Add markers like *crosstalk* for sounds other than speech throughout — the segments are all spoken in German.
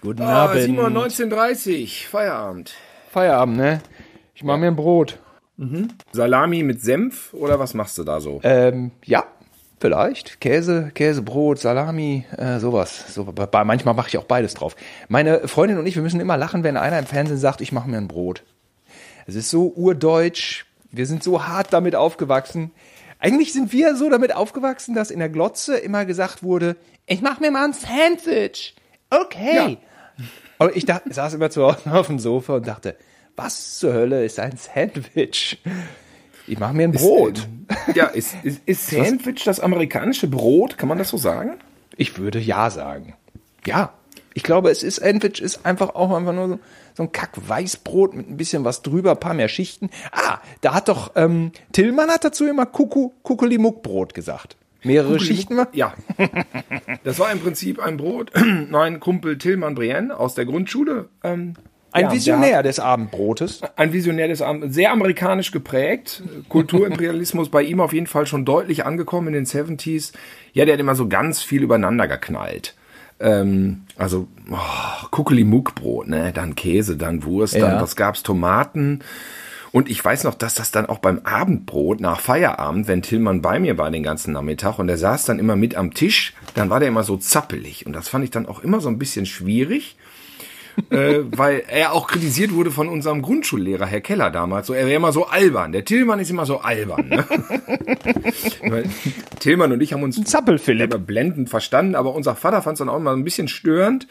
Guten Ah, Abend. Simon, 19.30 Feierabend. Feierabend, ne? Ich mache mir ein Brot. Salami mit Senf oder was machst du da so? Ähm, ja, vielleicht. Käse, Käsebrot, Salami, äh, sowas. So, bei- manchmal mache ich auch beides drauf. Meine Freundin und ich, wir müssen immer lachen, wenn einer im Fernsehen sagt, ich mache mir ein Brot. Es ist so urdeutsch. Wir sind so hart damit aufgewachsen. Eigentlich sind wir so damit aufgewachsen, dass in der Glotze immer gesagt wurde, ich mache mir mal ein Sandwich. Okay. *laughs* Aber ich dachte, saß immer zu Hause auf dem Sofa und dachte, was zur Hölle ist ein Sandwich? Ich mache mir ein Brot. Ja, ist, ist, ist *laughs* Sandwich das amerikanische Brot? Kann man das so sagen? Ich würde ja sagen. Ja. Ich glaube, es ist Sandwich ist einfach auch einfach nur so, so ein Kack-Weißbrot mit ein bisschen was drüber, paar mehr Schichten. Ah, da hat doch ähm, Tillmann hat dazu immer Kuku, Kuckelimuckbrot gesagt. Mehrere Schichten war? Ja. Das war im Prinzip ein Brot. *clears throat* mein Kumpel Tillmann Brienne aus der Grundschule. Ähm, Ein ja, Visionär des Abendbrotes. hat- Ein Visionär des Abends, sehr amerikanisch geprägt. Kulturimperialismus *laughs* bei ihm auf jeden Fall schon deutlich angekommen in den 70s. Ja, der hat immer so ganz viel übereinander geknallt. Ähm, also oh, Kuckelimuckbrot, ne? Dann Käse, dann Wurst, dann Ja. was gab's? Tomaten. Und ich weiß noch, dass das dann auch beim Abendbrot nach Feierabend, wenn Tillmann bei mir war den ganzen Nachmittag und er saß dann immer mit am Tisch, dann war der immer so zappelig. Und das fand ich dann auch immer so ein bisschen schwierig, äh, weil er auch kritisiert wurde von unserem Grundschullehrer, Herr Keller damals. So, er wäre immer so albern. Der Tillmann ist immer so albern. Ne? *laughs* Tillmann und ich haben uns immer blendend verstanden, aber unser Vater fand es dann auch immer ein bisschen störend.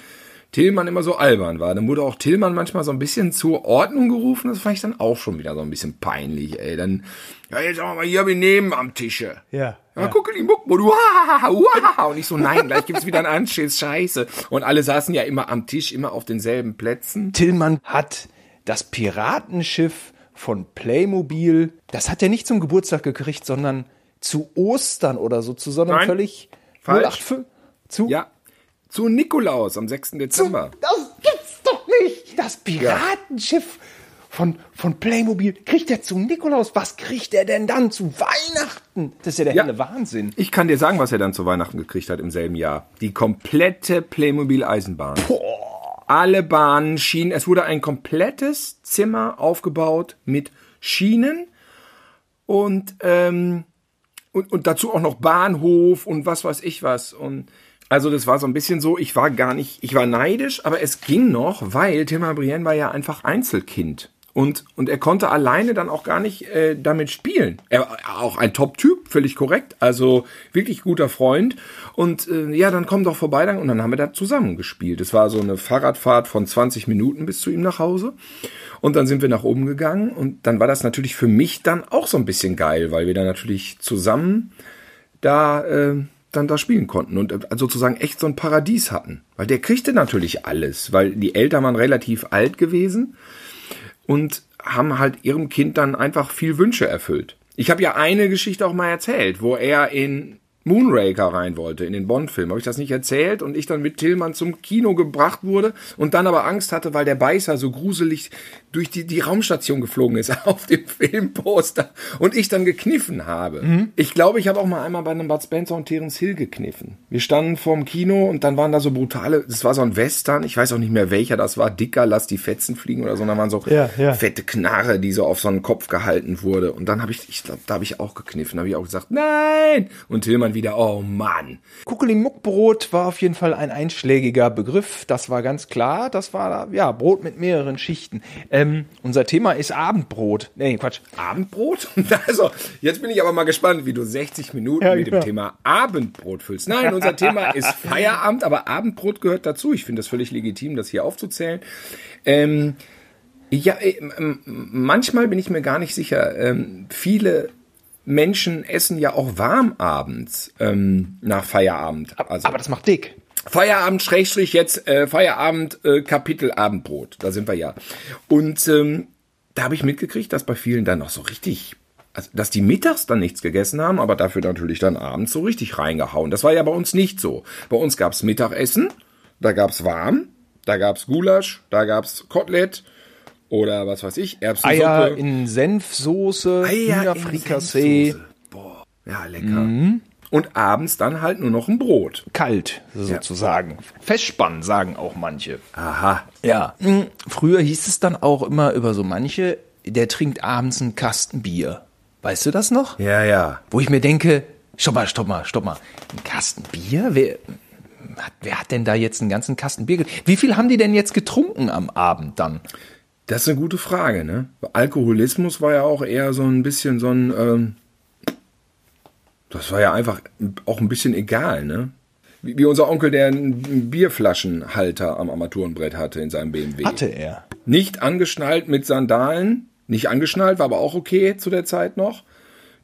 Tillmann immer so albern war. Dann wurde auch Tillmann manchmal so ein bisschen zur Ordnung gerufen. Das fand ich dann auch schon wieder so ein bisschen peinlich, ey. Dann, ja, jetzt sagen wir mal hier benehmen am Tische. Ja. Ja, guck die Muckbo, du, *laughs* hahaha, uhaha. Und ich so, nein, gleich gibt's wieder einen Anschiss, scheiße. Und alle saßen ja immer am Tisch, immer auf denselben Plätzen. Tillmann hat das Piratenschiff von Playmobil, das hat er nicht zum Geburtstag gekriegt, sondern zu Ostern oder so, zu so einem Nein. völlig Falsch. 085 zu Ja, zu Nikolaus am 6. Dezember. Das gibt's doch nicht! Das Piratenschiff von, von Playmobil kriegt er zu Nikolaus. Was kriegt er denn dann zu Weihnachten? Das ist ja der Ja. helle Wahnsinn. Ich kann dir sagen, was er dann zu Weihnachten gekriegt hat im selben Jahr. Die komplette Playmobil-Eisenbahn. Alle Bahnen, Schienen. Es wurde ein komplettes Zimmer aufgebaut mit Schienen und, ähm, und, und dazu auch noch Bahnhof und was weiß ich was. Und also das war so ein bisschen so, ich war gar nicht, ich war neidisch, aber es ging noch, weil Timmer Brienne war ja einfach Einzelkind. Und, und er konnte alleine dann auch gar nicht äh, damit spielen. Er war auch ein Top-Typ, völlig korrekt. Also wirklich guter Freund. Und äh, ja, dann komm doch vorbei. Dann, und dann haben wir da zusammen gespielt. Es war so eine Fahrradfahrt von 20 Minuten bis zu ihm nach Hause. Und dann sind wir nach oben gegangen. Und dann war das natürlich für mich dann auch so ein bisschen geil, weil wir dann natürlich zusammen da äh, dann da spielen konnten und äh, sozusagen echt so ein Paradies hatten. Weil der kriegte natürlich alles, weil die Eltern waren relativ alt gewesen und haben halt ihrem Kind dann einfach viel Wünsche erfüllt. Ich habe ja eine Geschichte auch mal erzählt, wo er in Moonraker rein wollte, in den Bond-Film. Habe ich das nicht erzählt und ich dann mit Tillmann zum Kino gebracht wurde und dann aber Angst hatte, weil der Beißer so gruselig durch die, die Raumstation geflogen ist *laughs* auf dem Filmposter und ich dann gekniffen habe. Ich glaube, ich habe auch mal einmal bei einem Bud Spencer und Terence Hill gekniffen. Wir standen vorm Kino und dann waren da so brutale, das war so ein Western, ich weiß auch nicht mehr welcher das war, dicker, lass die Fetzen fliegen oder so, und da waren so Ja, ja. fette Knarre, die so auf so einen Kopf gehalten wurde. Und dann habe ich, ich glaube, da habe ich auch gekniffen, habe ich auch gesagt, nein! Und Tillmann wieder, oh Mann. Kuckelimuckbrot war auf jeden Fall ein einschlägiger Begriff. Das war ganz klar. Das war ja Brot mit mehreren Schichten. Ähm, unser Thema ist Abendbrot. Nee, Quatsch. Abendbrot? *laughs* Also, jetzt bin ich aber mal gespannt, wie du 60 Minuten Ja, mit dem. Thema Abendbrot füllst. Nein, unser Thema *laughs* ist Feierabend, aber Abendbrot gehört dazu. Ich finde das völlig legitim, das hier aufzuzählen. Ähm, ja, äh, ähm, manchmal bin ich mir gar nicht sicher. Ähm, viele Menschen essen ja auch warm abends ähm, nach Feierabend. Also Aber das macht dick. Feierabend Schrägstrich jetzt äh, Feierabend äh, Kapitel Abendbrot. Da sind wir ja. Und ähm, da habe ich mitgekriegt, dass bei vielen dann noch so richtig, also, dass die mittags dann nichts gegessen haben, aber dafür natürlich dann abends so richtig reingehauen. Das war ja bei uns nicht so. Bei uns gab's Mittagessen. da gab's warm, da gab's Gulasch, da gab's Kotelett oder was weiß ich, Erbsensuppe. Eier in Senfsoße, Eier Hühnerfrikassee, in Senfsoße. Boah, ja, lecker. Und abends dann halt nur noch ein Brot. kalt sozusagen. Festspannen, sagen auch manche. Aha. Ja. Hm, Früher hieß es dann auch immer über so manche, der trinkt abends einen Kasten Bier. Weißt du das noch? Ja, ja. Wo ich mir denke, stopp mal, stopp mal, stopp mal. Ein Kasten Bier? Wer, hat, wer hat denn da jetzt einen ganzen Kasten Bier? Wie viel haben die denn jetzt getrunken am Abend dann? Das ist eine gute Frage, ne? Alkoholismus war ja auch eher so ein bisschen so ein, ähm, das war ja einfach auch ein bisschen egal, ne? Wie, wie unser Onkel, der einen Bierflaschenhalter am Armaturenbrett hatte in seinem BMW. er. Nicht angeschnallt mit Sandalen, nicht angeschnallt, war aber auch okay zu der Zeit noch.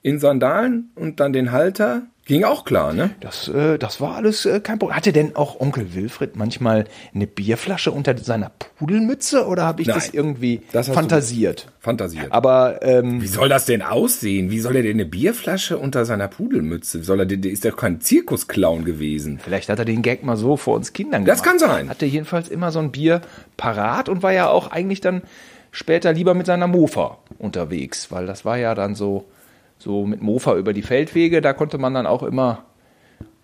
In Sandalen und dann den Halter, ging auch klar, ne? Das, äh, das war alles äh, kein Problem. Hatte denn auch Onkel Wilfried manchmal eine Bierflasche unter seiner Pudelmütze oder habe ich Nein, das irgendwie das fantasiert? Fantasiert. Aber ähm, Wie soll das denn aussehen? Wie soll er denn eine Bierflasche unter seiner Pudelmütze? Soll er, der ist ja kein Zirkusclown gewesen. Vielleicht hat er den Gag mal so vor uns Kindern Das gemacht. kann sein. Hatte jedenfalls immer so ein Bier parat und war ja auch eigentlich dann später lieber mit seiner Mofa unterwegs, weil das war ja dann so, so mit Mofa über die Feldwege, da konnte man dann auch immer,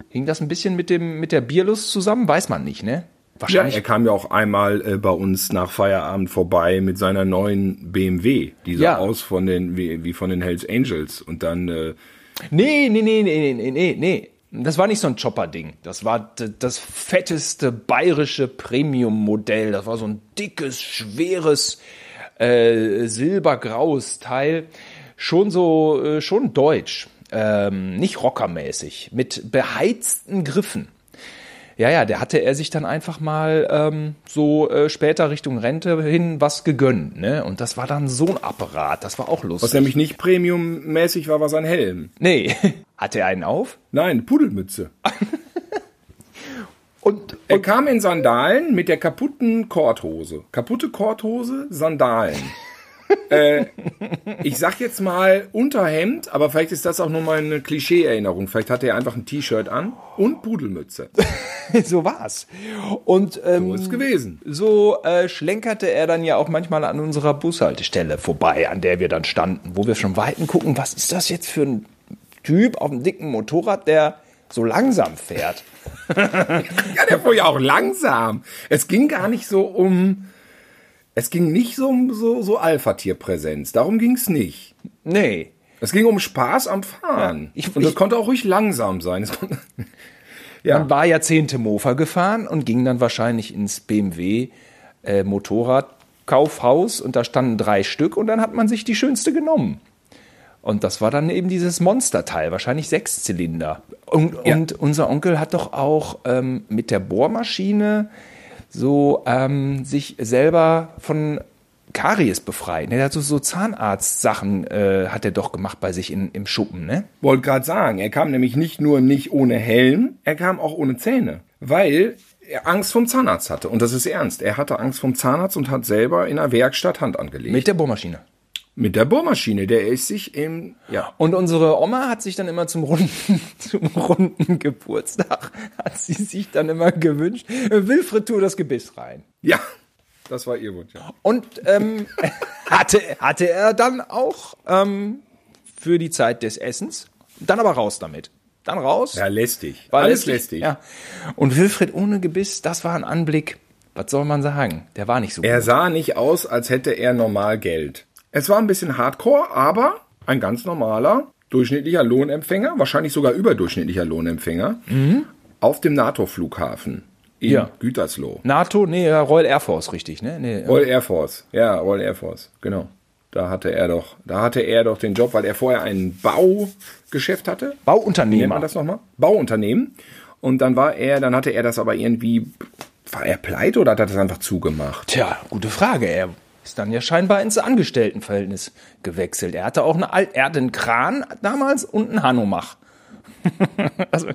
hing das ein bisschen mit dem, mit der Bierlust zusammen? Weiß man nicht, ne? Ja, Wahrscheinlich. er kam ja auch einmal äh, bei uns nach Feierabend vorbei mit seiner neuen BMW. Die sah Ja. aus von den, wie, wie von den Hells Angels. Und dann, äh, Nee, nee, nee, nee, nee, nee, nee. Das war nicht so ein Chopper-Ding. Das war das fetteste bayerische Premium-Modell. Das war so ein dickes, schweres, äh, silbergraues Teil. Schon so, äh, schon deutsch. Ähm, nicht rockermäßig. Mit beheizten Griffen. Ja, ja, der hatte er sich dann einfach mal ähm, so äh, später Richtung Rente hin was gegönnt, ne? Und das war dann so ein Apparat, das war auch lustig. was nämlich nicht Premium-mäßig war, war sein Helm. Nee. *laughs* Hatte er einen auf? Nein, Pudelmütze. *laughs* Und, Er kam in Sandalen mit der kaputten Korthose. Kaputte Korthose, Sandalen. Äh, ich sag jetzt mal Unterhemd, aber vielleicht ist das auch nur mal eine Klischee-Erinnerung. Vielleicht hatte er einfach ein T-Shirt an und Pudelmütze. *laughs* so war's. Und ähm, So ist gewesen. so äh, schlenkerte er dann ja auch manchmal an unserer Bushaltestelle vorbei, an der wir dann standen, wo wir schon weiten gucken, was ist das jetzt für ein Typ auf einem dicken Motorrad, der so langsam fährt. *laughs* Ja, der fuhr ja auch langsam. Es ging gar nicht so um. Es ging nicht so um so, so Alpha-Tierpräsenz. Darum ging es nicht. Nee. Es ging um Spaß am Fahren. Ja, ich- und das ich- konnte auch ruhig langsam sein. Es *laughs* ja. Man war Jahrzehnte Mofa gefahren und ging dann wahrscheinlich ins BMW äh, Motorradkaufhaus und da standen drei Stück und dann hat man sich die schönste genommen. Und das war dann eben dieses Monsterteil, wahrscheinlich Sechszylinder. Und, Ja. und unser Onkel hat doch auch ähm, mit der Bohrmaschine so ähm, sich selber von Karies befreit. Ne? Der hat so, so Zahnarztsachen äh, hat er doch gemacht bei sich in, im Schuppen, ne? Wollte gerade sagen, er kam nämlich nicht nur nicht ohne Helm, er kam auch ohne Zähne. Weil er Angst vom Zahnarzt hatte. Und das ist ernst. Er hatte Angst vom Zahnarzt und hat selber in der Werkstatt Hand angelegt. Mit der Bohrmaschine. Mit der Bohrmaschine. Der ist sich im. Ja. Und unsere Oma hat sich dann immer zum runden, *laughs* zum runden Geburtstag, hat sie sich dann immer gewünscht, Wilfried, tu das Gebiss rein. Ja. Das war ihr Wunsch. Ja. Und ähm, *laughs* hatte, hatte er dann auch ähm, für die Zeit des Essens, dann aber raus damit. Dann raus. Ja, lästig. War Alles lästig. Ja. Und Wilfried ohne Gebiss, das war ein Anblick, was soll man sagen? Der war nicht so Er gut. sah nicht aus, als hätte er normal Geld. Es war ein bisschen hardcore, aber ein ganz normaler, durchschnittlicher Lohnempfänger, wahrscheinlich sogar überdurchschnittlicher Lohnempfänger, auf dem NATO-Flughafen in Ja. Gütersloh. NATO, nee, Royal Air Force, richtig, ne? Nee, Royal Air Force. Ja, Royal Air Force, genau. Da hatte er doch, da hatte er doch den Job, weil er vorher ein Baugeschäft hatte. Wie nennt man das nochmal? Bauunternehmen. Und dann war er, dann hatte er das aber irgendwie, war er pleite oder hat er das einfach zugemacht? Tja, gute Frage. Er ist dann ja scheinbar ins Angestelltenverhältnis gewechselt. Er hatte auch eine Al er hatte einen Kran damals und einen Hanomach. *laughs* also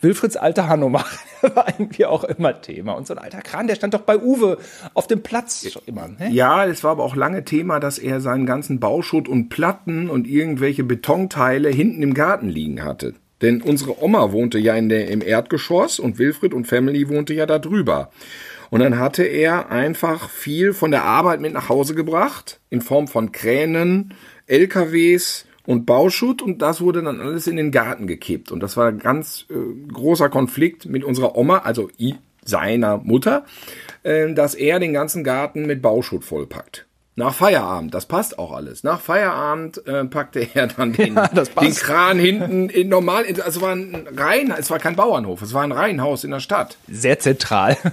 Wilfrieds alter Hanomach *laughs* war irgendwie auch immer Thema. Und so ein alter Kran, der stand doch bei Uwe auf dem Platz schon immer. Ne? Ja, es war aber auch lange Thema, dass er seinen ganzen Bauschutt und Platten und irgendwelche Betonteile hinten im Garten liegen hatte. Denn unsere Oma wohnte ja in der, im Erdgeschoss und Wilfried und Family wohnte ja da drüber. Und dann hatte er einfach viel von der Arbeit mit nach Hause gebracht, in Form von Kränen, LKWs und Bauschutt und das wurde dann alles in den Garten gekippt. Und das war ein ganz äh, großer Konflikt mit unserer Oma, also seiner Mutter, äh, dass er den ganzen Garten mit Bauschutt vollpackt. Nach Feierabend, das passt auch alles. Nach Feierabend äh, packte er dann den, *laughs* Ja, den Kran hinten in normal, also es war ein Reihen, es war kein Bauernhof, es war ein Reihenhaus in der Stadt. Sehr zentral. *laughs*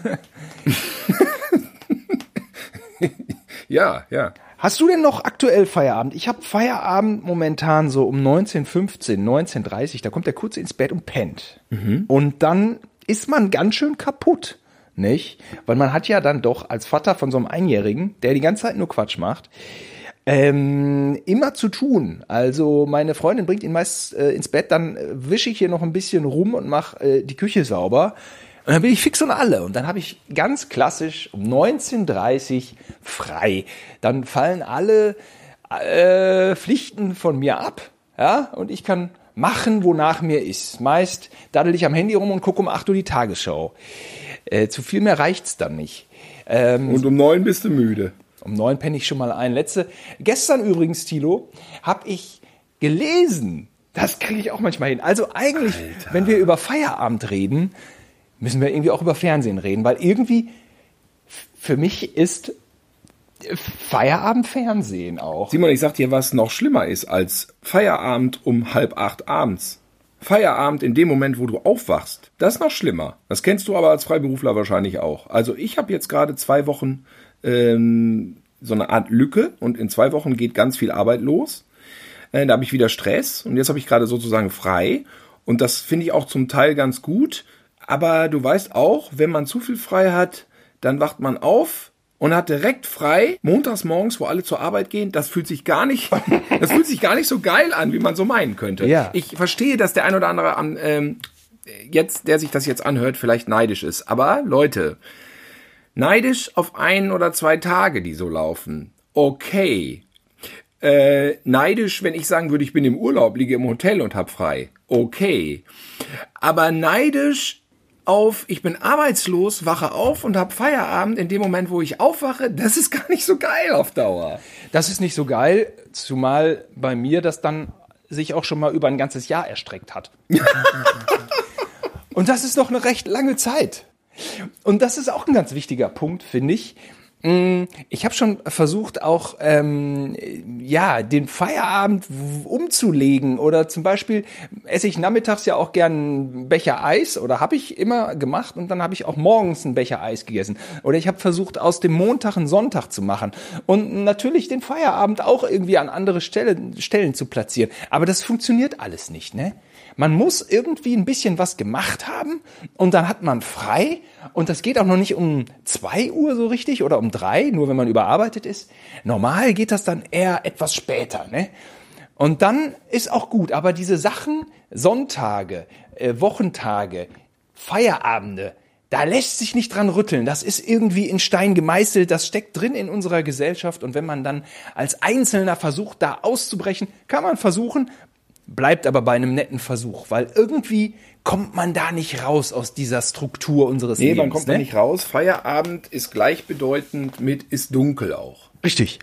Ja, ja. Hast du denn noch aktuell Feierabend? Ich habe Feierabend momentan so um 19.15, 19.30 da kommt er kurz ins Bett und pennt. Und dann ist man ganz schön kaputt, nicht? Weil man hat ja dann doch als Vater von so einem Einjährigen, der die ganze Zeit nur Quatsch macht, ähm, immer zu tun. Also meine Freundin bringt ihn meist äh, ins Bett, dann äh, wische ich hier noch ein bisschen rum und mache äh, die Küche sauber. Und dann bin ich fix und alle. Und dann habe ich ganz klassisch um 19.30 frei. Dann fallen alle äh, Pflichten von mir ab. Ja, und ich kann machen, wonach mir ist. Meist daddel ich am Handy rum und gucke um 8 Uhr die Tagesschau. Äh, zu viel mehr reicht's dann nicht. Ähm, Und um neun bist du müde. um neun penne ich schon mal ein. Letzte, gestern übrigens, Tilo, habe ich gelesen. Das kriege ich auch manchmal hin. Also eigentlich, wenn wir über Feierabend reden, müssen wir irgendwie auch über Fernsehen reden, weil irgendwie für mich ist Feierabend Fernsehen auch. Simon, ich sag dir, was noch schlimmer ist als Feierabend um halb acht abends. Feierabend in dem Moment, wo du aufwachst. Das ist noch schlimmer. Das kennst du aber als Freiberufler wahrscheinlich auch. Also ich habe jetzt gerade zwei Wochen ähm, so eine Art Lücke und in zwei Wochen geht ganz viel Arbeit los. Äh, da habe ich wieder Stress und jetzt habe ich gerade sozusagen frei. Und das finde ich auch zum Teil ganz gut. Aber du weißt auch, wenn man zu viel frei hat, dann wacht man auf und hat direkt frei, montags morgens, wo alle zur Arbeit gehen. Das fühlt sich gar nicht, *laughs* das fühlt sich gar nicht so geil an, wie man so meinen könnte. Ja. Ich verstehe, dass der ein oder andere am, ähm, jetzt, der sich das jetzt anhört, vielleicht neidisch ist. Aber Leute, neidisch auf ein oder zwei Tage, die so laufen. Okay. Äh, neidisch, wenn ich sagen würde, ich bin im Urlaub, liege im Hotel und hab frei. Okay. Aber neidisch auf, ich bin arbeitslos, wache auf und hab Feierabend in dem Moment, wo ich aufwache, das ist gar nicht so geil auf Dauer. Das ist nicht so geil, zumal bei mir das dann sich auch schon mal über ein ganzes Jahr erstreckt hat. *laughs* Und das ist doch eine recht lange Zeit. Und das ist auch ein ganz wichtiger Punkt, finde ich. Mm, Ich habe schon versucht, auch ähm, ja den Feierabend umzulegen oder zum Beispiel esse ich nachmittags ja auch gern einen Becher Eis oder habe ich immer gemacht und dann habe ich auch morgens einen Becher Eis gegessen oder ich habe versucht aus dem Montag einen Sonntag zu machen und natürlich den Feierabend auch irgendwie an andere Stelle, Stellen zu platzieren. Aber das funktioniert alles nicht, ne? Man muss irgendwie ein bisschen was gemacht haben und dann hat man frei und das geht auch noch nicht um zwei Uhr so richtig oder um drei, nur wenn man überarbeitet ist. Normal geht das dann eher etwas später, ne? Und dann ist auch gut, aber diese Sachen, Sonntage, äh, Wochentage, Feierabende, da lässt sich nicht dran rütteln. Das ist irgendwie in Stein gemeißelt. Das steckt drin in unserer Gesellschaft. Und wenn man dann als Einzelner versucht, da auszubrechen, kann man versuchen, bleibt aber bei einem netten Versuch, weil irgendwie kommt man da nicht raus aus dieser Struktur unseres Nee, Lebens. man kommt ne? da nicht raus. Feierabend ist gleichbedeutend mit ist dunkel auch. Richtig.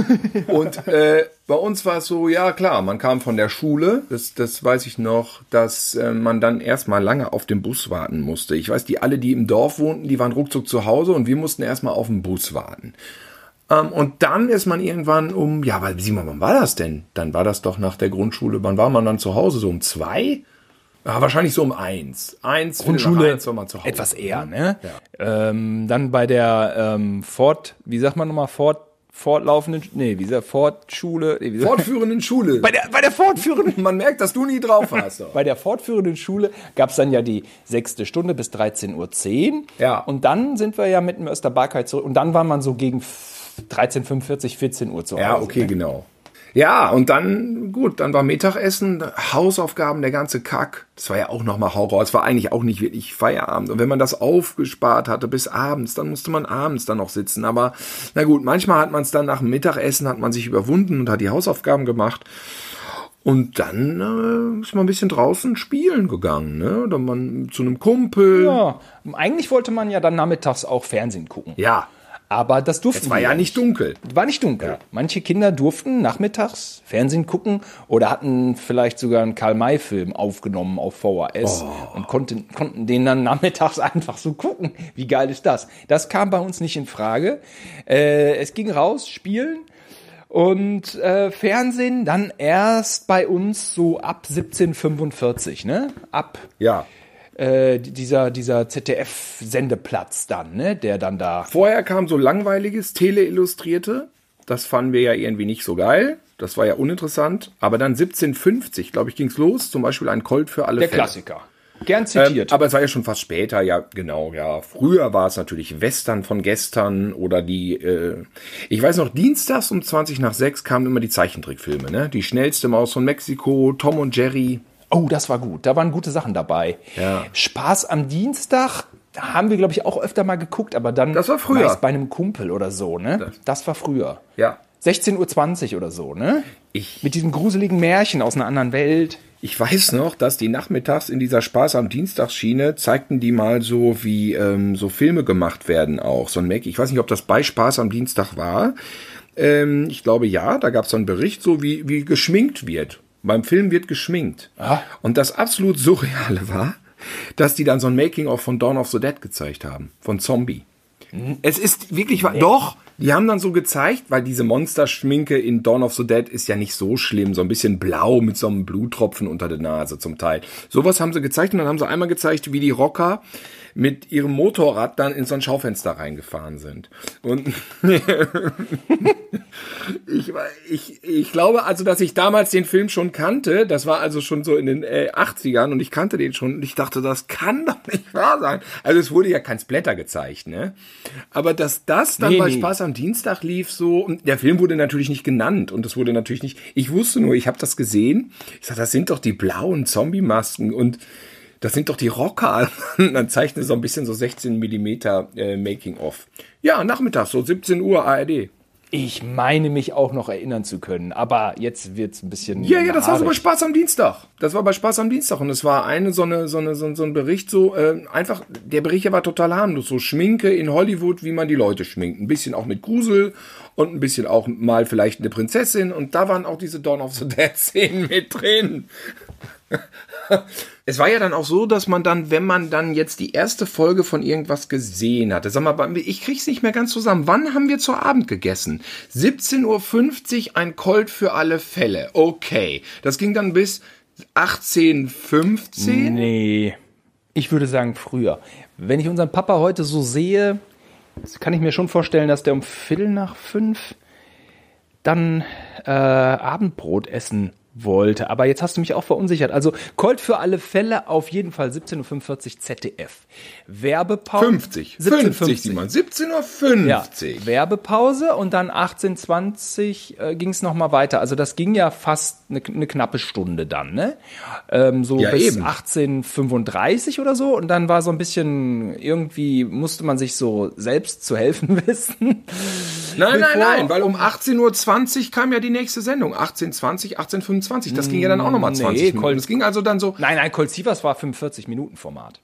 *laughs* Und äh, bei uns war es so, ja klar, man kam von der Schule, das, das weiß ich noch, dass äh, man dann erstmal lange auf den Bus warten musste. Ich weiß, die alle, die im Dorf wohnten, die waren ruckzuck zu Hause und wir mussten erstmal auf den Bus warten. Ähm, und dann ist man irgendwann um, ja, weil Simon, wann war das denn? Dann war das doch nach der Grundschule, wann war man dann zu Hause? So um zwei? Ja, wahrscheinlich so um eins. Eins, Grundschule eins war man zu Hause. etwas eher, ne? Ähm, dann bei der ähm, Fort, wie sagt man nochmal, Fort, fortlaufenden, nee, wie sagt Fortschule, nee, wie sagt- Fortführenden Schule. *laughs* bei der, bei der fortführenden *laughs* man merkt, dass du nie drauf hast. *laughs* Bei der fortführenden Schule gab es dann ja die sechste Stunde bis 13.10 Uhr. Ja. Und dann sind wir ja mit dem Österbarkheit zurück. Und dann war man so gegen 13.45, 14 Uhr zu Hause. Ja, okay, genau. Ja, und dann, gut, dann war Mittagessen, Hausaufgaben, der ganze Kack. Das war ja auch nochmal Horror. Es war eigentlich auch nicht wirklich Feierabend. Und wenn man das aufgespart hatte bis abends, dann musste man abends dann noch sitzen. Aber na gut, manchmal hat man es dann nach dem Mittagessen, hat man sich überwunden und hat die Hausaufgaben gemacht. Und dann äh, ist man ein bisschen draußen spielen gegangen, ne? Oder man zu einem Kumpel. Ja, eigentlich wollte man ja dann nachmittags auch Fernsehen gucken. Ja. Aber das durften Es war ja nicht dunkel. War nicht dunkel. Manche Kinder durften nachmittags Fernsehen gucken oder hatten vielleicht sogar einen Karl-May-Film aufgenommen auf VHS Oh. und konnten, konnten den dann nachmittags *laughs* einfach so gucken. Wie geil ist das? Das kam bei uns nicht in Frage. Äh, es ging raus, spielen und äh, Fernsehen dann erst bei uns so ab 1745, ne? Ab Ja. Äh, dieser, dieser ZDF-Sendeplatz dann, ne? Der dann da Vorher kam so langweiliges Teleillustrierte. Das fanden wir ja irgendwie nicht so geil. Das war ja uninteressant. Aber dann 1750, glaube ich, ging's los. Zum Beispiel ein Colt für alle der Fälle. Klassiker. Gern Ähm, zitiert. aber es war ja schon fast später, ja, genau, ja. Früher war es natürlich Western von gestern oder die, äh, ich weiß noch, dienstags um 20 nach 6 kamen immer die Zeichentrickfilme, ne? Die schnellste Maus von Mexiko, Tom und Jerry. Oh, das war gut. Da waren gute Sachen dabei. Ja. Spaß am Dienstag haben wir, glaube ich, auch öfter mal geguckt, aber dann Das war früher. meist bei einem Kumpel oder so, ne? Das, war früher. Ja. 16.20 Uhr oder so, ne? Ich- Mit diesem gruseligen Märchen aus einer anderen Welt. Ich weiß noch, dass die nachmittags in dieser Spaß am Dienstagsschiene zeigten die mal so, wie ähm, so Filme gemacht werden auch. So ein Make. Ich weiß nicht, ob das bei Spaß am Dienstag war. Ähm, ich glaube ja, da gab es so einen Bericht, so wie, wie geschminkt wird. Beim Film wird geschminkt. Ah. Und das absolut Surreale war, dass die dann so ein Making-of von Dawn of the Dead gezeigt haben. Von Zombie. Es ist wirklich, wahr- doch, die haben dann so gezeigt, weil diese Monsterschminke in Dawn of the Dead ist ja nicht so schlimm, so ein bisschen blau mit so einem Bluttropfen unter der Nase zum Teil. Sowas haben sie gezeigt und dann haben sie einmal gezeigt, wie die Rocker mit ihrem Motorrad dann in so ein Schaufenster reingefahren sind. Und *laughs* ich, ich, ich glaube also, dass ich damals den Film schon kannte. Das war also schon so in den äh, 80ern und ich kannte den schon und ich dachte, das kann doch nicht wahr sein. Also es wurde ja kein Splatter gezeigt, ne? Aber dass das dann Nee, bei nee. Spaß am Dienstag lief so, und der Film wurde natürlich nicht genannt und es wurde natürlich nicht, ich wusste nur, ich habe das gesehen. Ich sag, das sind doch die blauen Zombie-Masken und das sind doch die Rocker. *laughs* dann zeichnet so ein bisschen so 16 Millimeter äh, Making-of. Ja, nachmittags, so 17 Uhr ARD. Ich meine mich auch noch erinnern zu können, aber jetzt wird's ein bisschen. Ja, ja, das war so bei. Spaß am Dienstag. Das war bei Spaß am Dienstag und es war eine so eine so eine so, ein- so ein Bericht so äh, einfach der Bericht hier war total harmlos so Schminke in Hollywood, wie man die Leute schminkt, ein bisschen auch mit Grusel und ein bisschen auch mal vielleicht eine Prinzessin und da waren auch diese Dawn of the Dead Szenen mit drin. *laughs* Es war ja dann auch so, dass man dann, wenn man dann jetzt die erste Folge von irgendwas gesehen hatte, sag mal, ich krieg's nicht mehr ganz zusammen. Wann haben wir zu Abend gegessen? 17.50 Uhr ein Colt für alle Fälle. Okay. Das ging dann bis 18.15 Nee. Ich würde sagen früher. Wenn ich unseren Papa heute so sehe, kann ich mir schon vorstellen, dass der um Viertel nach fünf dann äh, Abendbrot essen wollte. Aber jetzt hast du mich auch verunsichert. Also Colt für alle Fälle auf jeden Fall 17.45 Uhr ZDF. Werbepause. 50. 50, Simon. 17.50 Ja, Uhr. Werbepause und dann 18.20 äh, ging es nochmal weiter. Also das ging ja fast eine, eine knappe Stunde dann, ne? Ähm, so Ja, bis eben. 18.35 oder so. Und dann war so ein bisschen, irgendwie musste man sich so selbst zu helfen *laughs* wissen. Nein, nein, nein, weil um 18.20 Uhr kam ja die nächste Sendung. 18.20, 18.25. Das ging ja dann auch nochmal 20 Nee, Minuten. Colt- Das ging also dann so, Nein, nein, Colt Sievers war 45 Minuten Format.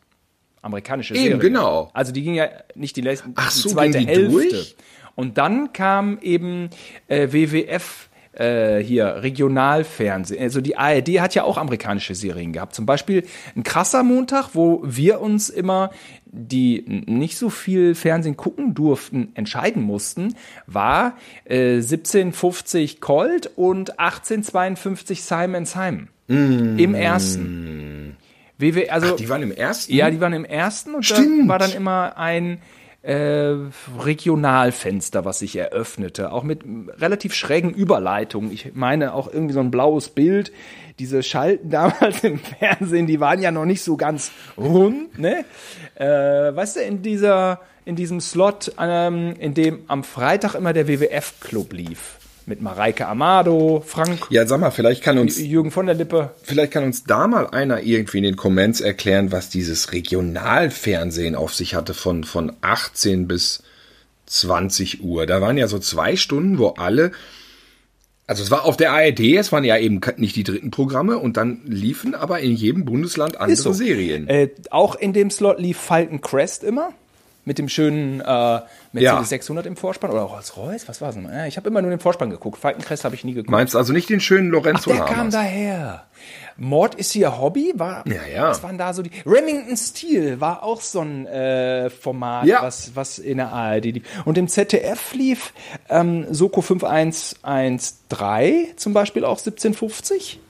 Amerikanische Eben, Serie. genau. Also die ging ja nicht die, letzten, Ach so, die zweite ging die Hälfte. durch? Und dann kam eben äh, WWF äh, hier, Regionalfernsehen. Also die ARD hat ja auch amerikanische Serien gehabt. Zum Beispiel ein krasser Montag, wo wir uns immer, die nicht so viel Fernsehen gucken durften, entscheiden mussten, war äh, 1750 Colt und 1852 Simon Simon. Im ersten. WW, also, die waren im ersten. ja, die waren im ersten und da Stimmt. war dann immer ein äh, Regionalfenster, was sich eröffnete, auch mit relativ schrägen Überleitungen. Ich meine auch irgendwie so ein blaues Bild. Diese Schalten *laughs* damals im Fernsehen, die waren ja noch nicht so ganz rund, ne? Äh, weißt du, in dieser, in diesem Slot, ähm, in dem am Freitag immer der WWF-Club lief. Mit Mareike Amado, Frank, Ja, sag mal, vielleicht kann uns Jürgen von der Lippe. Vielleicht kann uns da mal einer irgendwie in den Comments erklären, was dieses Regionalfernsehen auf sich hatte von, von 18 bis 20 Uhr. Da waren ja so zwei Stunden, wo alle Also es war auf der ARD, es waren ja eben nicht die dritten Programme und dann liefen aber in jedem Bundesland andere so. Serien. Äh, auch in dem Slot lief Falcon Crest immer. Mit dem schönen äh, Mercedes Ja. 600 im Vorspann. Oder Rolls-Royce, was war es? Ja, ich habe immer nur den Vorspann geguckt. Falcon Crest habe ich nie geguckt. Meinst also nicht den schönen Ach, Lorenzo der kam Lamas? daher. Mord ist hier Hobby, war. Ja, ja. Was waren da so die? Remington Steel war auch so ein äh, Format, Ja. was, was in der ARD lief. Und im ZDF lief ähm, Soko 5113 zum Beispiel auch 1750.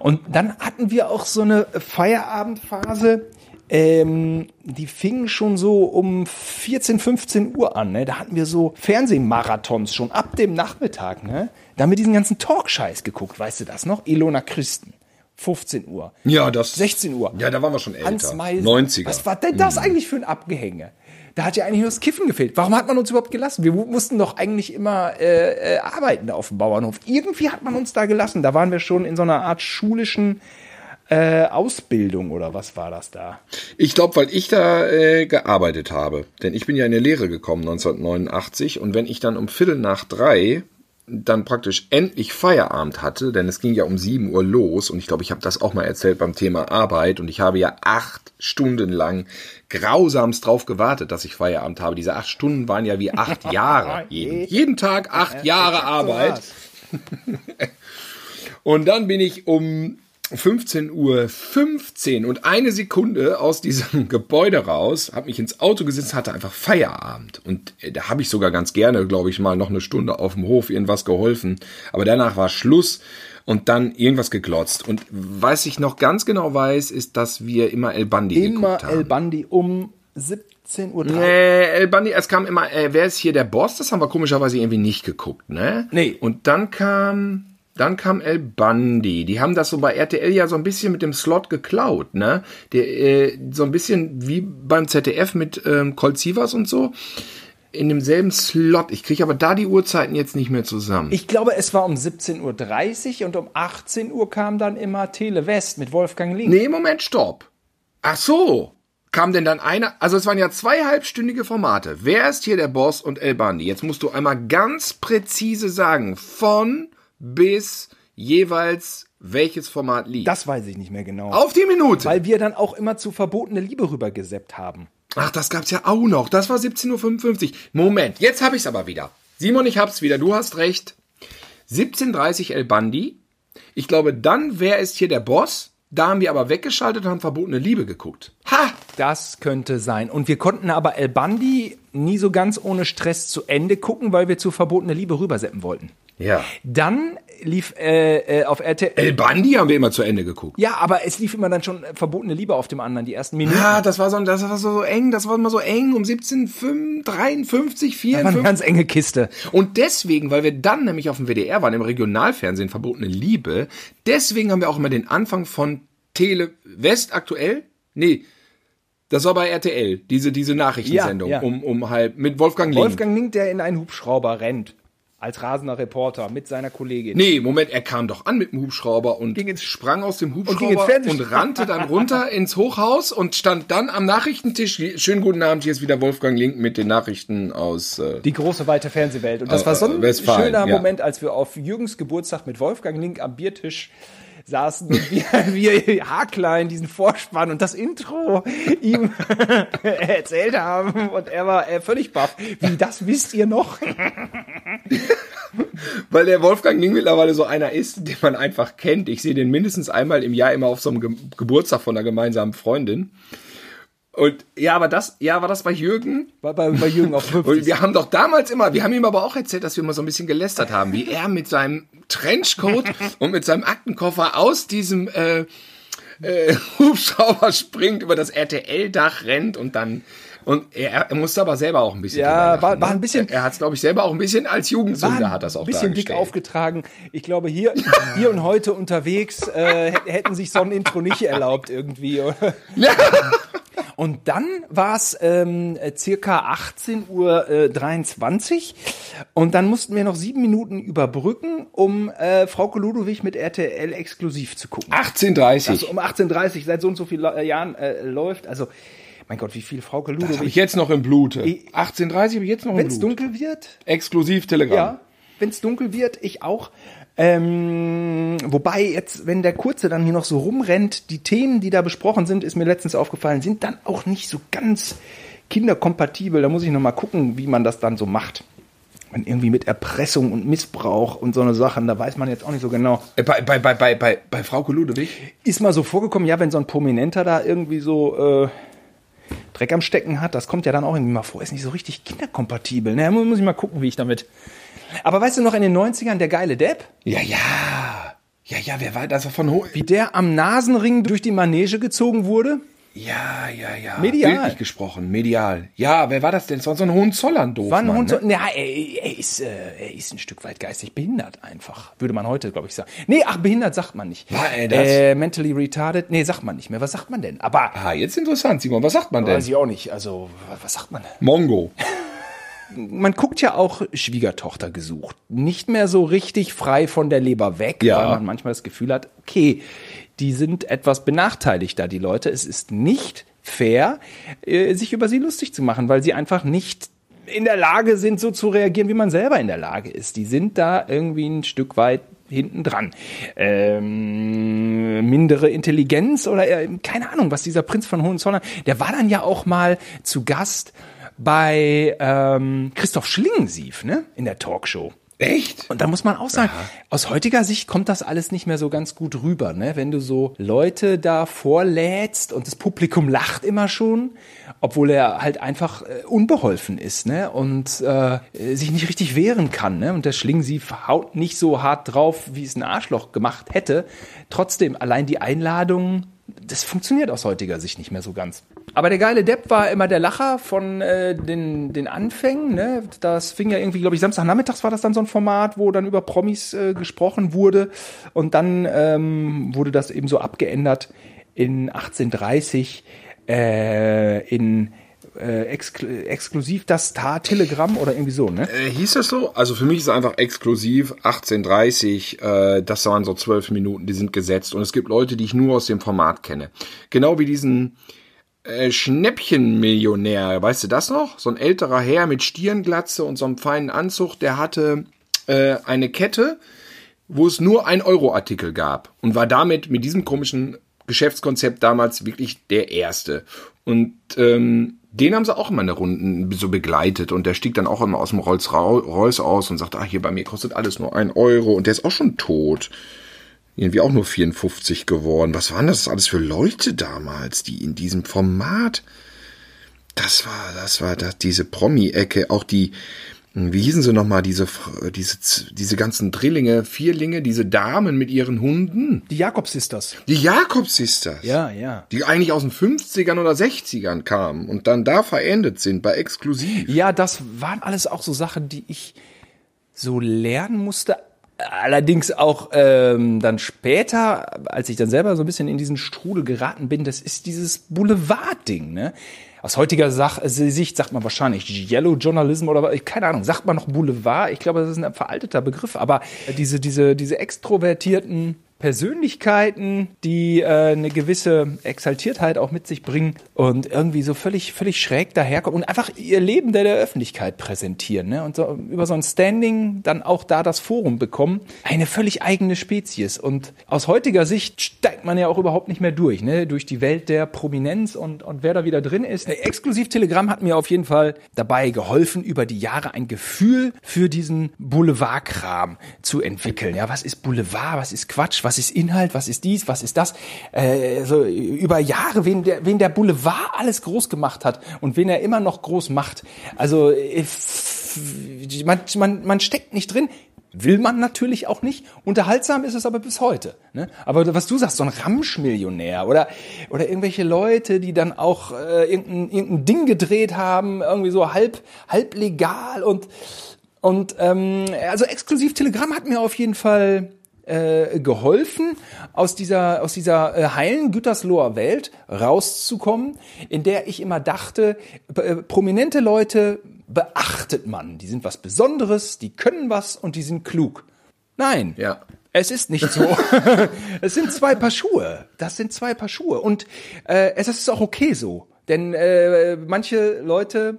Und dann hatten wir auch so eine Feierabendphase, ähm, die fing schon so um 14, 15 Uhr an. Ne? Da hatten wir so Fernsehmarathons schon ab dem Nachmittag. Ne? Da haben wir diesen ganzen Talkscheiß geguckt. Weißt du das noch? Ilona Christen. 15 Uhr. Ja, das. 16 Uhr. Ja, da waren wir schon älter. Hans Meisel. 90er. Was war denn das eigentlich für ein Abgehänge? Da hat ja eigentlich nur das Kiffen gefehlt. Warum hat man uns überhaupt gelassen? Wir mu- mussten doch eigentlich immer äh, äh, arbeiten da auf dem Bauernhof. Irgendwie hat man uns da gelassen. Da waren wir schon in so einer Art schulischen äh, Ausbildung oder was war das da? Ich glaube, weil ich da äh, gearbeitet habe. Denn ich bin ja in die Lehre gekommen 1989 und wenn ich dann um Viertel nach drei dann praktisch endlich Feierabend hatte, denn es ging ja um 7 Uhr los und ich glaube, ich habe das auch mal erzählt beim Thema Arbeit und ich habe ja acht Stunden lang grausamst drauf gewartet, dass ich Feierabend habe. Diese acht Stunden waren ja wie acht *laughs* Jahre. jeden, jeden Tag acht Jahre Arbeit. *laughs* Und dann bin ich um 15 Uhr 15 und eine Sekunde aus diesem *laughs* Gebäude raus, habe mich ins Auto gesetzt, hatte einfach Feierabend. Und äh, da habe ich sogar ganz gerne, glaube ich, mal noch eine Stunde auf dem Hof irgendwas geholfen. Aber danach war Schluss und dann irgendwas geglotzt. Und was ich noch ganz genau weiß, ist, dass wir immer El Bandi Immer geguckt haben. El Bandi um 17.30 Uhr. Äh, El Bandi, es kam immer, äh, wer ist hier der Boss? Das haben wir komischerweise irgendwie nicht geguckt, ne? Nee. Und dann kam, dann kam El Bandi. Die haben das so bei RTL ja so ein bisschen mit dem Slot geklaut, ne? Der, äh, so ein bisschen wie beim ZDF mit ähm, Colt Sievers und so. In demselben Slot. Ich kriege aber da die Uhrzeiten jetzt nicht mehr zusammen. Ich glaube, es war um 17.30 Uhr und um 18 Uhr kam dann immer Tele West mit Wolfgang Link. Nee, Moment, stopp. Ach so. Kam denn dann einer? Also es waren ja zwei halbstündige Formate. Wer ist hier der Boss und El Bandi? Jetzt musst du einmal ganz präzise sagen, von bis jeweils welches Format liegt. Das weiß ich nicht mehr genau. Auf die Minute. Weil wir dann auch immer zu verbotene Liebe rübergeseppt haben. Ach, das gab's ja auch noch. Das war 17.55 Uhr. Moment, jetzt hab ich's aber wieder. Simon, ich hab's wieder. Du hast recht. 17.30 El Bandi. Ich glaube, dann, wer ist hier der Boss? Da haben wir aber weggeschaltet und haben verbotene Liebe geguckt. Ha! Das könnte sein. Und wir konnten aber El Bandi nie so ganz ohne Stress zu Ende gucken, weil wir zu verbotene Liebe rüberseppen wollten. Ja. Dann lief äh, äh, auf RTL. El Bandi haben wir immer zu Ende geguckt. Ja, aber es lief immer dann schon äh, verbotene Liebe auf dem anderen, die ersten Minuten. Ja, das war so, das war so, eng, das war immer so eng um 17, 53, Das war eine 54. ganz enge Kiste. Und deswegen, weil wir dann nämlich auf dem WDR waren, im Regionalfernsehen verbotene Liebe, deswegen haben wir auch immer den Anfang von Tele West aktuell? Nee. Das war bei RTL, diese, diese Nachrichtensendung, Ja, ja. um, um halb, mit Wolfgang Link. Wolfgang Link, der in einen Hubschrauber rennt. Als rasender Reporter mit seiner Kollegin. Nee, Moment, er kam doch an mit dem Hubschrauber und Ging ins- sprang aus dem Hubschrauber und, Fernsehstudio. rannte dann runter *laughs* ins Hochhaus und stand dann am Nachrichtentisch. Schönen guten Abend, hier ist wieder Wolfgang Link mit den Nachrichten aus. Äh, Die große weite Fernsehwelt. Und das Äh, war so ein Westfalen, schöner ja. Moment, als wir auf Jürgens Geburtstag mit Wolfgang Link am Biertisch saßen und wir, *laughs* wir haarklein diesen Vorspann und das Intro ihm *laughs* erzählt haben und er war äh, völlig baff. Wie, das wisst ihr noch? Weil der Wolfgang Ning mittlerweile so einer ist, den man einfach kennt. Ich sehe den mindestens einmal im Jahr immer auf so einem Ge Geburtstag von einer gemeinsamen Freundin. Und ja, aber das, ja, war das bei Jürgen? Bei, bei, bei Jürgen auf Und 50. wir haben doch damals immer, wir haben ihm aber auch erzählt, dass wir immer so ein bisschen gelästert haben, wie er mit seinem Trenchcoat *laughs* und mit seinem Aktenkoffer aus diesem äh, äh, *laughs* Hubschrauber springt, über das RTL-Dach rennt und dann und er, er musste aber selber auch ein bisschen. Ja, war- war ne? ein bisschen- Er hat es, glaube ich, selber auch ein bisschen als Jugendsünde hat das auch ein bisschen dick aufgetragen. Ich glaube, hier, hier und heute unterwegs äh, hätt- hätten sich so ein Intro nicht erlaubt irgendwie. Oder? *laughs* Und dann war es ähm, äh, circa 18 Uhr äh, 23 und dann mussten wir noch sieben Minuten überbrücken, um äh, Frauke Ludowig mit RTL exklusiv zu gucken. 1830. Also um 18.30 seit so und so vielen äh, Jahren äh, läuft. Also, mein Gott, wie viel Frauke habe ich Ludowig. jetzt noch im Blute. Ich- 1830 habe ich jetzt noch im Wenn es Blut. dunkel wird, Exklusiv Telegram. ja. wenn es dunkel wird, ich auch. Ähm, wobei jetzt, wenn der Kurze dann hier noch so rumrennt, die Themen, die da besprochen sind, ist mir letztens aufgefallen, sind dann auch nicht so ganz kinderkompatibel. Da muss ich noch mal gucken, wie man das dann so macht. Und irgendwie mit Erpressung und Missbrauch und so eine Sachen, da weiß man jetzt auch nicht so genau. Äh, Bei, bei, bei, bei, bei, bei Frauke Ludewig? Ist mal so vorgekommen, ja, wenn so ein Prominenter da irgendwie so äh, Dreck am Stecken hat, das kommt ja dann auch irgendwie mal vor, ist nicht so richtig kinderkompatibel. Ne? Muss ich mal gucken, wie ich damit. Aber weißt du noch in den 90ern, der geile Depp? Ja, ja. Ja, ja, wer war das? Von Ho Wie der am Nasenring durch die Manege gezogen wurde? Ja, ja, ja. Medial. Bildlich gesprochen, medial. Ja, wer war das denn? Das war so ein Hohenzollern doof. War ein Hund ne? ja, er, er, ist, äh, er ist ein Stück weit geistig behindert einfach. Würde man heute, glaube ich, sagen. Nee, ach, behindert sagt man nicht. War er das? Äh, mentally retarded, nee, sagt man nicht mehr. Was sagt man denn? Aber, Ah, jetzt interessant, Simon. Was sagt man denn? weiß ich auch nicht. Also, was sagt man? Mongo. *laughs* man guckt ja auch Schwiegertochter gesucht. Nicht mehr so richtig frei von der Leber weg, Ja. weil man manchmal das Gefühl hat, okay, die sind etwas benachteiligt da, die Leute. Es ist nicht fair, äh, sich über sie lustig zu machen, weil sie einfach nicht in der Lage sind, so zu reagieren, wie man selber in der Lage ist. Die sind da irgendwie ein Stück weit hinten dran. Ähm, mindere Intelligenz oder äh, keine Ahnung, was dieser Prinz von Hohenzollern, der war dann ja auch mal zu Gast bei ähm, Christoph Schlingensief, ne, in der Talkshow. Echt? Und da muss man auch sagen, aus heutiger Sicht kommt das alles nicht mehr so ganz gut rüber, ne? Wenn du so Leute da vorlädst und das Publikum lacht immer schon, obwohl er halt einfach äh, unbeholfen ist, ne? Und äh, sich nicht richtig wehren kann, ne? Und der Schlingensief haut nicht so hart drauf, wie es ein Arschloch gemacht hätte. Trotzdem, allein die Einladung, das funktioniert aus heutiger Sicht nicht mehr so ganz. Aber der geile Depp war immer der Lacher von äh, den, den Anfängen. Ne? Das fing ja irgendwie, glaube ich, Samstagnachmittags war das dann so ein Format, wo dann über Promis äh, gesprochen wurde. Und dann ähm, wurde das eben so abgeändert in 1830 äh, in äh, exkl exklusiv das Star Telegramm oder irgendwie so, ne? Äh, hieß das so? Also für mich ist es einfach exklusiv 1830. Äh, das waren so zwölf Minuten, die sind gesetzt. Und es gibt Leute, die ich nur aus dem Format kenne. Genau wie diesen äh, Schnäppchenmillionär. Weißt du das noch? So ein älterer Herr mit Stirnglatze und so einem feinen Anzug. Der hatte äh, eine Kette, wo es nur ein Euro-Artikel gab. Und war damit mit diesem komischen Geschäftskonzept damals wirklich der erste. Und ähm, den haben sie auch immer eine Runde so begleitet und der stieg dann auch immer aus dem Rolls Royce aus und sagte, ah, hier bei mir kostet alles nur ein Euro und der ist auch schon tot. Irgendwie auch nur 54 geworden. Was waren das alles für Leute damals, die in diesem Format? Das war, das war das, diese Promi-Ecke, auch die, wie hießen sie nochmal, diese, diese, diese ganzen Drillinge, Vierlinge, diese Damen mit ihren Hunden? Die Jakobs-Sisters. Die Jakobs-Sisters. Ja, ja. Die eigentlich aus den 50ern oder 60ern kamen und dann da verendet sind bei Exklusiv. Ja, das waren alles auch so Sachen, die ich so lernen musste. Allerdings auch ähm, dann später, als ich dann selber so ein bisschen in diesen Strudel geraten bin, das ist dieses Boulevard-Ding, ne? Aus heutiger Sach Sicht sagt man wahrscheinlich Yellow Journalism oder keine Ahnung, sagt man noch Boulevard? Ich glaube, das ist ein veralteter Begriff, aber diese, diese, diese extrovertierten Persönlichkeiten, die äh, eine gewisse Exaltiertheit auch mit sich bringen und irgendwie so völlig, völlig schräg daherkommen und einfach ihr Leben der, der Öffentlichkeit präsentieren ne? und so über so ein Standing dann auch da das Forum bekommen. Eine völlig eigene Spezies und aus heutiger Sicht steigt man ja auch überhaupt nicht mehr durch, ne? durch die Welt der Prominenz und, und wer da wieder drin ist. Exklusiv Telegramm hat mir auf jeden Fall dabei geholfen, über die Jahre ein Gefühl für diesen Boulevardkram zu entwickeln. Ja, was ist Boulevard, was ist Quatsch, was ist Inhalt, was ist dies, was ist das? Äh, so über Jahre, wen der, wen der Boulevard alles groß gemacht hat und wen er immer noch groß macht. Also äh, man, man, man steckt nicht drin. Will man natürlich auch nicht. Unterhaltsam ist es aber bis heute. Ne? Aber was du sagst, so ein Ramschmillionär oder, oder irgendwelche Leute, die dann auch äh, irgendein, irgendein Ding gedreht haben, irgendwie so halb, halb legal und, und ähm, also exklusiv Telegramm hat mir auf jeden Fall äh, geholfen, aus dieser, aus dieser äh, heilen Gütersloher Welt rauszukommen, in der ich immer dachte, äh, prominente Leute beachtet man. Die sind was Besonderes, die können was und die sind klug. Nein. Ja. Es ist nicht so. *laughs* es sind zwei Paar Schuhe. Das sind zwei Paar Schuhe. Und äh, es ist auch okay so. Denn äh, manche Leute,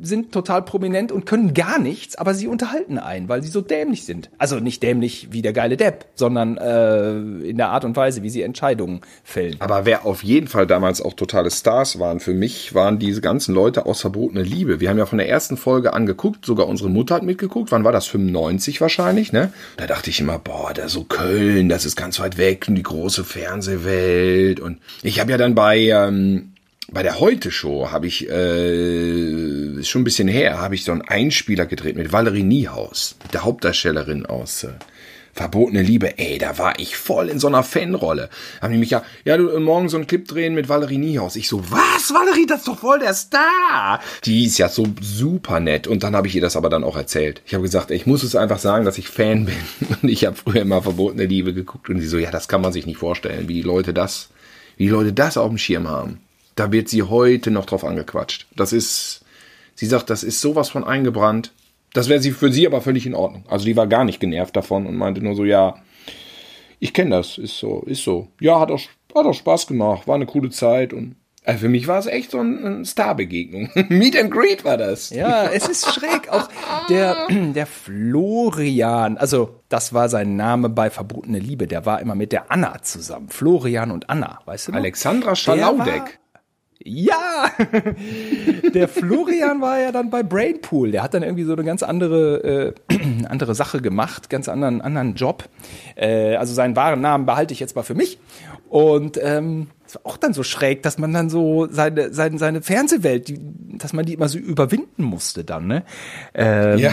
sind total prominent und können gar nichts, aber sie unterhalten einen, weil sie so dämlich sind. Also nicht dämlich wie der geile Depp, sondern äh, in der Art und Weise, wie sie Entscheidungen fällen. Aber wer auf jeden Fall damals auch totale Stars waren, für mich waren diese ganzen Leute aus Verbotene Liebe. Wir haben ja von der ersten Folge angeguckt, sogar unsere Mutter hat mitgeguckt. Wann war das? 95 wahrscheinlich, ne? Da dachte ich immer, boah, da so Köln, das ist ganz weit weg und die große Fernsehwelt. Und ich habe ja dann bei ähm, bei der Heute Show habe ich äh, ist schon ein bisschen her, habe ich so einen Einspieler gedreht mit Valerie Niehaus, der Hauptdarstellerin aus äh, Verbotene Liebe. Ey, da war ich voll in so einer Fanrolle. Haben die mich ja, ja, du morgen so einen Clip drehen mit Valerie Niehaus. Ich so, was, Valerie, das ist doch voll der Star. Die ist ja so super nett. Und dann habe ich ihr das aber dann auch erzählt. Ich habe gesagt, ich muss es einfach sagen, dass ich Fan *laughs* bin. Und ich habe früher immer Verbotene Liebe geguckt. Und sie so, ja, das kann man sich nicht vorstellen, wie die Leute das, wie die Leute das auf dem Schirm haben. Da wird sie heute noch drauf angequatscht. Das ist, sie sagt, das ist sowas von eingebrannt. Das wäre sie für sie aber völlig in Ordnung. Also die war gar nicht genervt davon und meinte nur so, ja, ich kenne das, ist so, ist so. Ja, hat auch, hat auch Spaß gemacht, war eine coole Zeit und also für mich war es echt so eine Starbegegnung. *laughs* Meet and Greet war das. Ja, es ist schräg. Auch der, *clears throat* der Florian, also das war sein Name bei Verbotene Liebe, der war immer mit der Anna zusammen. Florian und Anna, weißt du noch? Alexandra Schalaudek. Ja, *laughs* der Florian war ja dann bei Brainpool. Der hat dann irgendwie so eine ganz andere, äh, *clears throat* andere Sache gemacht, ganz anderen, anderen Job. Äh, also seinen wahren Namen behalte ich jetzt mal für mich. Und ähm, es war auch dann so schräg, dass man dann so seine, seine, seine Fernsehwelt, die, dass man die immer so überwinden musste dann. Ne? Ähm, ja.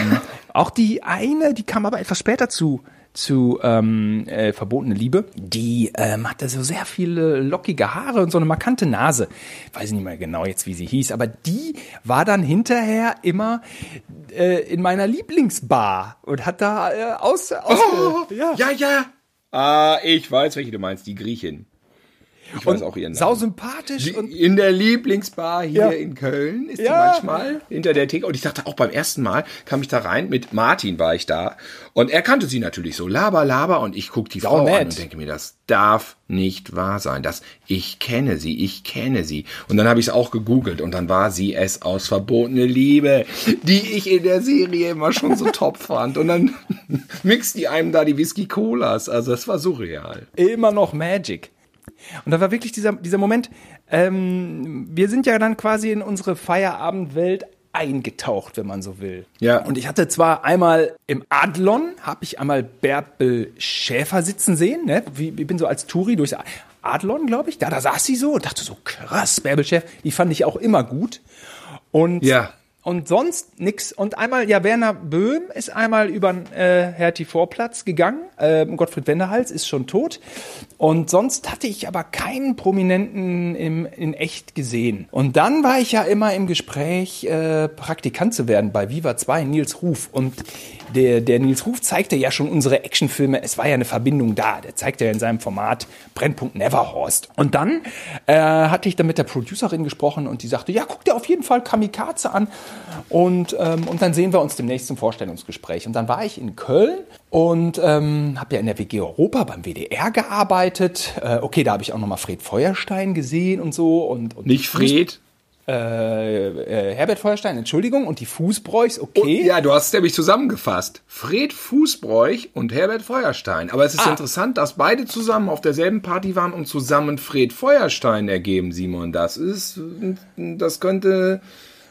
Auch die eine, die kam aber etwas später zu zu ähm, äh, Verbotene Liebe. Die ähm, hatte so sehr viele lockige Haare und so eine markante Nase. Weiß nicht mehr genau jetzt, wie sie hieß, aber die war dann hinterher immer äh, in meiner Lieblingsbar und hat da äh, aus, aus oh, ja. ja, ja. Ah, ich weiß, welche du meinst, die Griechin. Ich weiß auch ihren Namen. Sau sympathisch. und in der Lieblingsbar hier ja. in Köln ist ja. die manchmal hinter der Theke. Und ich dachte auch beim ersten Mal kam ich da rein, mit Martin war ich da. Und er kannte sie natürlich so, laber, laber. Und ich gucke die Sau Frau nett. an und denke mir, das darf nicht wahr sein. Das, ich kenne sie, ich kenne sie. Und dann habe ich es auch gegoogelt und dann war sie es aus Verbotene Liebe, die ich in der Serie immer schon so top *laughs* fand. Und dann *laughs* mixt die einem da die Whisky Colas. Also das war surreal. Immer noch Magic. Und da war wirklich dieser, dieser Moment, ähm, wir sind ja dann quasi in unsere Feierabendwelt eingetaucht, wenn man so will. Ja. Und ich hatte zwar einmal im Adlon, habe ich einmal Bärbel Schäfer sitzen sehen, ne? Wie, ich bin so als Touri durch Adlon, glaube ich, da, da saß sie so und dachte so, krass, Bärbel Schäfer, die fand ich auch immer gut. Und ja und sonst nix. Und einmal, ja, Werner Böhm ist einmal über den äh, Hertie Vorplatz gegangen. Äh, Gottfried Wendehals ist schon tot. Und sonst hatte ich aber keinen Prominenten im, in echt gesehen. Und dann war ich ja immer im Gespräch, äh, Praktikant zu werden bei Viva 2, Nils Ruf. Und der, der Nils Ruf zeigte ja schon unsere Actionfilme. Es war ja eine Verbindung da. Der zeigte ja in seinem Format Brennpunkt Neverhorst. Und dann äh, hatte ich dann mit der Producerin gesprochen und die sagte, ja, guck dir auf jeden Fall Kamikaze an. Und, ähm, und dann sehen wir uns demnächst zum Vorstellungsgespräch. Und dann war ich in Köln und ähm, habe ja in der WG Europa beim WDR gearbeitet. Äh, okay, da habe ich auch nochmal Fred Feuerstein gesehen und so. Und, und Nicht Fred? Äh, äh, Herbert Feuerstein, Entschuldigung, und die Fußbräuchs, okay. Und, ja, du hast es nämlich zusammengefasst. Fred Fußbräuch und Herbert Feuerstein. Aber es ist ah. interessant, dass beide zusammen auf derselben Party waren und zusammen Fred Feuerstein ergeben, Simon. Das ist, das könnte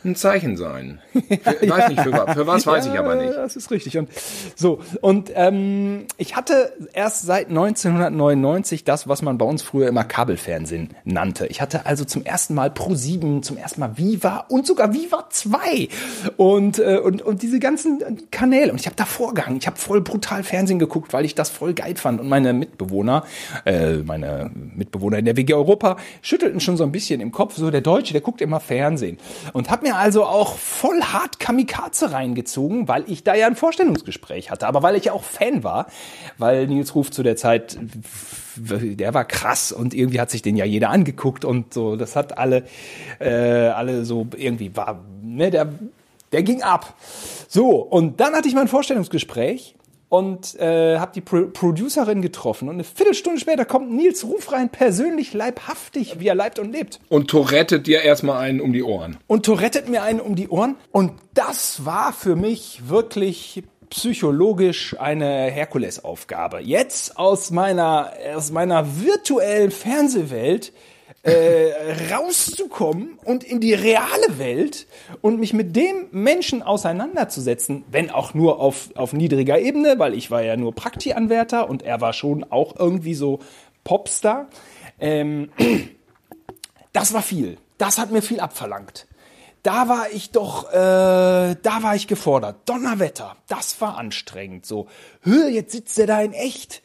ein Zeichen sein. *laughs* Ich weiß nicht, für, für was weiß ja, ich aber nicht. Das ist richtig. Und so, und ähm, ich hatte erst seit 1999 das, was man bei uns früher immer Kabelfernsehen nannte. Ich hatte also zum ersten Mal Pro 7, zum ersten Mal Viva und sogar Viva 2 und, äh, und, und diese ganzen Kanäle. Und ich habe da vorgehangen. Ich habe voll brutal Fernsehen geguckt, weil ich das voll geil fand. Und meine Mitbewohner, äh, meine Mitbewohner in der WG Europa schüttelten schon so ein bisschen im Kopf. So, der Deutsche, der guckt immer Fernsehen. Und hat mir mir also auch voll hart Kamikaze reingezogen, weil ich da ja ein Vorstellungsgespräch hatte, aber weil ich ja auch Fan war, weil Nils Ruf zu der Zeit der war krass und irgendwie hat sich den ja jeder angeguckt und so, das hat alle äh, alle so irgendwie war ne, der der ging ab. So, und dann hatte ich mein Vorstellungsgespräch und äh, habe die Pro Producerin getroffen. Und eine Viertelstunde später kommt Nils Ruf rein, persönlich leibhaftig, wie er leibt und lebt. Und torettet dir erstmal einen um die Ohren. Und torettet mir einen um die Ohren. Und das war für mich wirklich psychologisch eine Herkulesaufgabe. Jetzt aus meiner, aus meiner virtuellen Fernsehwelt äh, rauszukommen und in die reale Welt und mich mit dem Menschen auseinanderzusetzen, wenn auch nur auf, auf niedriger Ebene, weil ich war ja nur Prakti-Anwärter und er war schon auch irgendwie so Popstar. Ähm, *clears throat* das war viel. Das hat mir viel abverlangt. Da war ich doch, äh, da war ich gefordert. Donnerwetter, das war anstrengend. So, hör, jetzt sitzt er da in echt.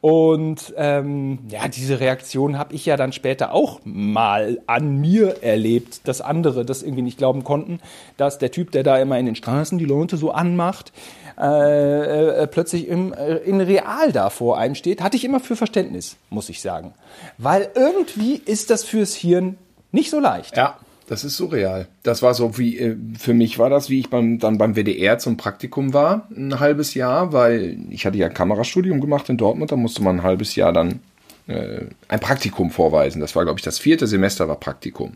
Und ähm, ja, diese Reaktion habe ich ja dann später auch mal an mir erlebt, dass andere das irgendwie nicht glauben konnten, dass der Typ, der da immer in den Straßen die Leute so anmacht, äh, äh, plötzlich im, äh, in real da vor einem steht, hatte ich immer für Verständnis, muss ich sagen. Weil irgendwie ist das fürs Hirn nicht so leicht. Ja. Das ist surreal. Das war so wie, äh, für mich war das, wie ich beim, dann beim WDR zum Praktikum war, ein halbes Jahr, weil ich hatte ja Kamerastudium gemacht in Dortmund, da musste man ein halbes Jahr dann äh, ein Praktikum vorweisen. Das war, glaube ich, das vierte Semester war Praktikum.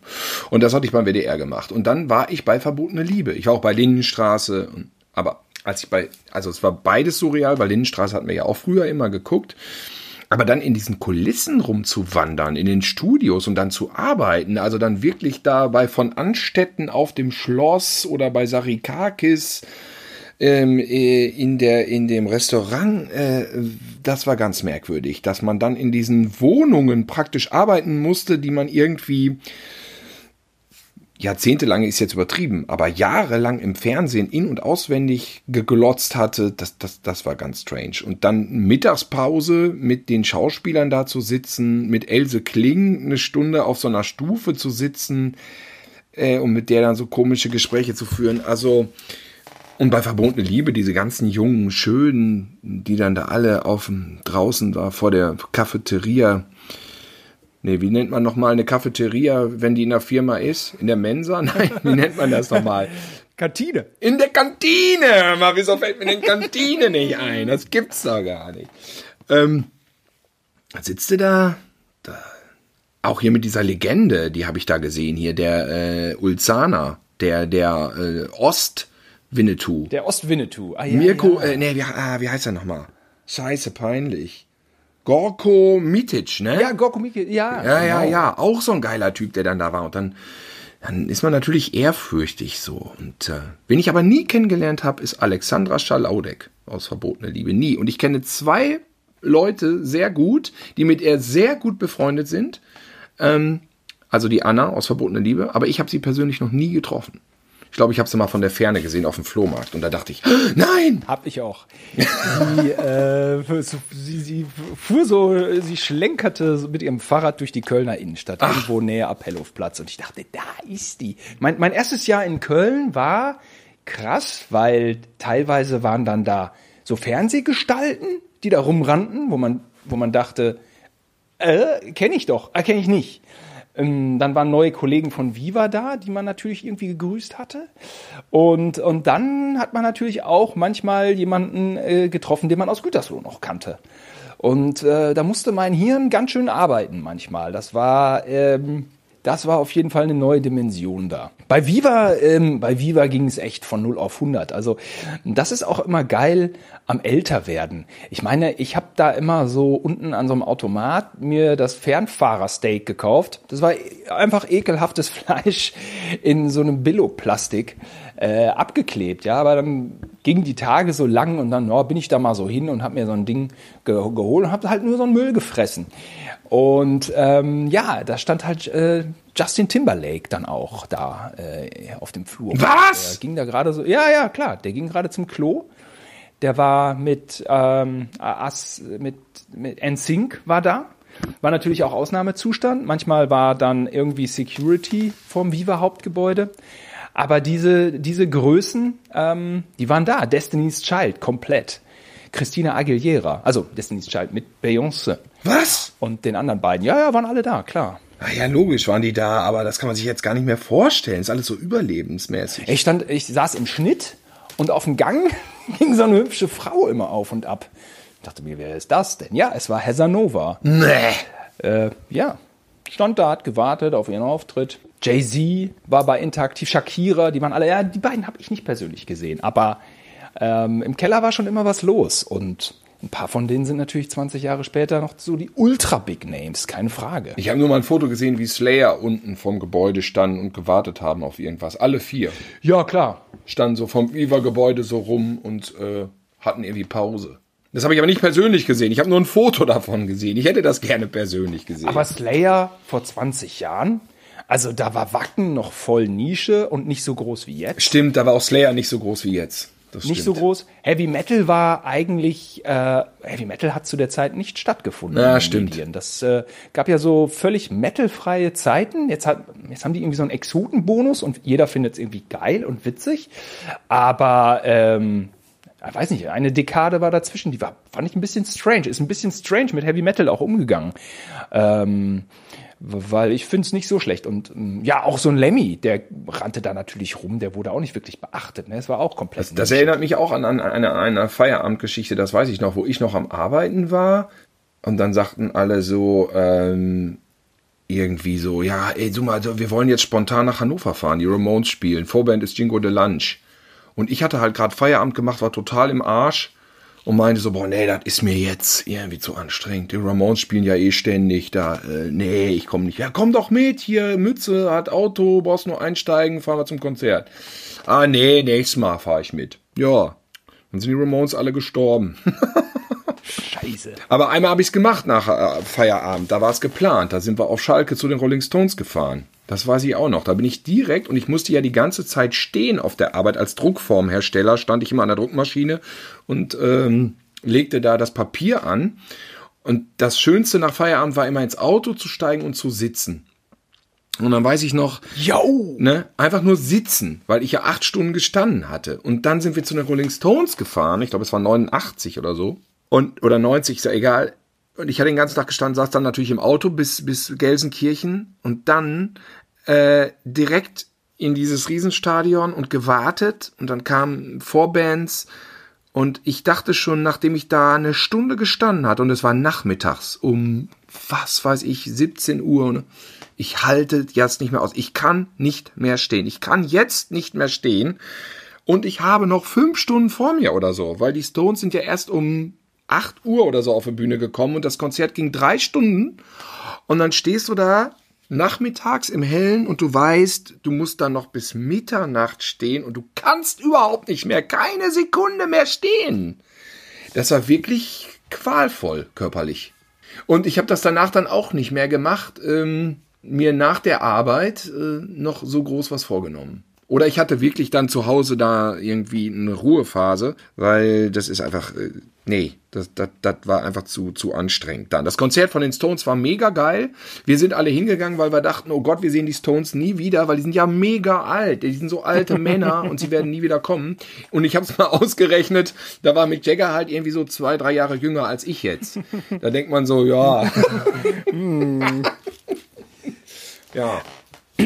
Und das hatte ich beim WDR gemacht. Und dann war ich bei Verbotene Liebe. Ich war auch bei Lindenstraße. Aber als ich bei, also es war beides surreal, weil Lindenstraße hatten wir ja auch früher immer geguckt. Aber dann in diesen Kulissen rumzuwandern, in den Studios und dann zu arbeiten, also dann wirklich da bei von Anstetten auf dem Schloss oder bei Sarikakis ähm, äh, in, der, in dem Restaurant, äh, das war ganz merkwürdig, dass man dann in diesen Wohnungen praktisch arbeiten musste, die man irgendwie jahrzehntelang ist jetzt übertrieben, aber jahrelang im Fernsehen in- und auswendig geglotzt hatte, das, das, das war ganz strange. Und dann Mittagspause mit den Schauspielern da zu sitzen, mit Else Kling eine Stunde auf so einer Stufe zu sitzen äh, und mit der dann so komische Gespräche zu führen. Also, und bei Verbotene Liebe, diese ganzen jungen, schönen, die dann da alle auf draußen da vor der Cafeteria Nee, wie nennt man nochmal eine Cafeteria, wenn die in der Firma ist? In der Mensa? *laughs* Nein, wie nennt man das nochmal? Kantine. In der Kantine! Mal, wieso fällt mir denn Kantine nicht ein? Das gibt's doch gar nicht. Ähm, sitzt du da? da? Auch hier mit dieser Legende, die habe ich da gesehen, hier, der äh, Ulzana, der, der äh, Ost-Winnetou. Der Ost-Winnetou. Ah, ja, Mirko, ja. Äh, nee, wie, ah, wie heißt er nochmal? Scheiße, peinlich. Gorko Mitic, ne? Ja, Gorko Mitic, ja. Ja, genau. ja, ja. Auch so ein geiler Typ, der dann da war. Und dann, dann ist man natürlich ehrfürchtig so. Und äh, wen ich aber nie kennengelernt habe, ist Alexandra Schalaudek aus Verbotene Liebe. Nie. Und ich kenne zwei Leute sehr gut, die mit ihr sehr gut befreundet sind. Ähm, also die Anna aus Verbotene Liebe. Aber ich habe sie persönlich noch nie getroffen. Ich glaube, ich habe sie mal von der Ferne gesehen auf dem Flohmarkt und da dachte ich, nein! Hab ich auch. sie, *laughs* äh, sie, sie fuhr so, sie schlenkerte mit ihrem Fahrrad durch die Kölner Innenstadt, Ach. irgendwo näher Appellhofplatz und ich dachte, da ist die. Mein, mein erstes Jahr in Köln war krass, weil teilweise waren dann da so Fernsehgestalten, die da rumrannten, wo man, wo man dachte, äh, kenne ich doch, erkenne ich nicht. Ähm, dann waren neue Kollegen von Viva da, die man natürlich irgendwie gegrüßt hatte. Und, und dann hat man natürlich auch manchmal jemanden äh, getroffen, den man aus Gütersloh noch kannte. Und äh, da musste mein Hirn ganz schön arbeiten manchmal. Das war ähm, das war auf jeden Fall eine neue Dimension da. Bei Viva, ähm, bei Viva ging es echt von 0 auf 100. Also das ist auch immer geil am Älterwerden. Ich meine, ich habe da immer so unten an so einem Automat mir das Fernfahrersteak gekauft. Das war einfach ekelhaftes *laughs* Fleisch in so einem Billo-Plastik äh, abgeklebt. Ja, aber dann gingen die Tage so lang und dann oh, bin ich da mal so hin und habe mir so ein Ding ge geholt und habe halt nur so einen Müll gefressen. Und ähm, ja, da stand halt äh, Justin Timberlake dann auch da äh, auf dem Flur. Was? Der ging da gerade so, ja, ja, klar, der ging gerade zum Klo. Der war mit, ähm, As, mit, mit NSYNC war da. War natürlich auch Ausnahmezustand. Manchmal war dann irgendwie Security vom Viva Hauptgebäude. Aber diese, diese Größen, ähm, die waren da. Destiny's Child komplett. Christina Aguilera, also Destiny's Child mit Beyoncé. Was? Und den anderen beiden. Ja, ja, waren alle da, klar. Ah ja, logisch waren die da, aber das kann man sich jetzt gar nicht mehr vorstellen. Ist alles so überlebensmäßig. Ich stand, ich saß im Schnitt und auf dem Gang *laughs* ging so eine hübsche Frau immer auf und ab. Ich dachte mir, wer ist das denn? Ja, es war Heather Nova. Nee. Äh, ja, stand da, hat gewartet auf ihren Auftritt. Jay-Z war bei Interaktiv, Shakira, die waren alle, ja, die beiden habe ich nicht persönlich gesehen, aber ähm, im Keller war schon immer was los und ein paar von denen sind natürlich 20 Jahre später noch so die ultra-big Names, keine Frage. Ich habe nur mal ein Foto gesehen, wie Slayer unten vom Gebäude standen und gewartet haben auf irgendwas. Alle vier Ja, klar. standen so vom Viva-Gebäude so rum und äh, hatten irgendwie Pause. Das habe ich aber nicht persönlich gesehen. Ich habe nur ein Foto davon gesehen. Ich hätte das gerne persönlich gesehen. Aber Slayer vor 20 Jahren, also da war Wacken noch voll Nische und nicht so groß wie jetzt. Stimmt, da war auch Slayer nicht so groß wie jetzt. Das Nicht so groß. Heavy Metal war eigentlich, äh, Heavy Metal hat zu der Zeit nicht stattgefunden. Ja, stimmt. Medien. Das äh, gab ja so völlig metalfreie Zeiten. Jetzt, hat, jetzt haben die irgendwie so einen Exotenbonus und jeder findet es irgendwie geil und witzig. Aber ähm, ich weiß nicht, eine Dekade war dazwischen, die war, fand ich ein bisschen strange, ist ein bisschen strange mit Heavy Metal auch umgegangen. Ähm, weil ich finde es nicht so schlecht. Und ähm, ja, auch so ein Lemmy, der rannte da natürlich rum, der wurde auch nicht wirklich beachtet. Ne? Es war auch komplett. Das erinnert mich auch an, an eine, eine Feierabendgeschichte, das weiß ich noch, wo ich noch am Arbeiten war. Und dann sagten alle so, ähm, irgendwie so, ja, ey, du mal, wir wollen jetzt spontan nach Hannover fahren, die Ramones spielen. Vorband ist Jingo de Lunch. Und ich hatte halt gerade Feierabend gemacht, war total im Arsch und meinte so, boah, nee, das ist mir jetzt irgendwie zu anstrengend. Die Ramones spielen ja eh ständig da. Äh, nee, ich komme nicht. Ja, komm doch mit, hier, Mütze, hat Auto, brauchst nur einsteigen, fahren wir zum Konzert. Ah, nee, nächstes Mal fahre ich mit. Ja, dann sind die Ramones alle gestorben. Scheiße. *laughs* Aber einmal habe ich es gemacht nach äh, Feierabend. Da war es geplant. Da sind wir auf Schalke zu den Rolling Stones gefahren. Das weiß ich auch noch. Da bin ich direkt und ich musste ja die ganze Zeit stehen auf der Arbeit. Als Druckformhersteller stand ich immer an der Druckmaschine und ähm, legte da das Papier an. Und das Schönste nach Feierabend war immer ins Auto zu steigen und zu sitzen. Und dann weiß ich noch, Yo! ne, einfach nur sitzen, weil ich ja acht Stunden gestanden hatte. Und dann sind wir zu den Rolling Stones gefahren. Ich glaube, es war 89 oder so. Und, oder 90, ist ja egal. Und ich hatte den ganzen Tag gestanden, saß dann natürlich im Auto bis, bis Gelsenkirchen und dann äh, direkt in dieses Riesenstadion und gewartet. Und dann kamen Vorbands. Und ich dachte schon, nachdem ich da eine Stunde gestanden hatte, und es war nachmittags um, was weiß ich, 17 Uhr, ne? ich halte jetzt nicht mehr aus. Ich kann nicht mehr stehen. Ich kann jetzt nicht mehr stehen. Und ich habe noch fünf Stunden vor mir oder so, weil die Stones sind ja erst um 8 Uhr oder so auf die Bühne gekommen und das Konzert ging drei Stunden. Und dann stehst du da nachmittags im Hellen und du weißt, du musst dann noch bis Mitternacht stehen und du kannst überhaupt nicht mehr, keine Sekunde mehr stehen. Das war wirklich qualvoll körperlich. Und ich habe das danach dann auch nicht mehr gemacht, ähm, mir nach der Arbeit äh, noch so groß was vorgenommen. Oder ich hatte wirklich dann zu Hause da irgendwie eine Ruhephase, weil das ist einfach, äh, nee, das, das, das war einfach zu, zu anstrengend dann. Das Konzert von den Stones war mega geil. Wir sind alle hingegangen, weil wir dachten, oh Gott, wir sehen die Stones nie wieder, weil die sind ja mega alt. Die sind so alte Männer *laughs* und sie werden nie wieder kommen. Und ich habe es mal *laughs* ausgerechnet, da war Mick Jagger halt irgendwie so zwei, drei Jahre jünger als ich jetzt. Da denkt man so, ja. *laughs* ja.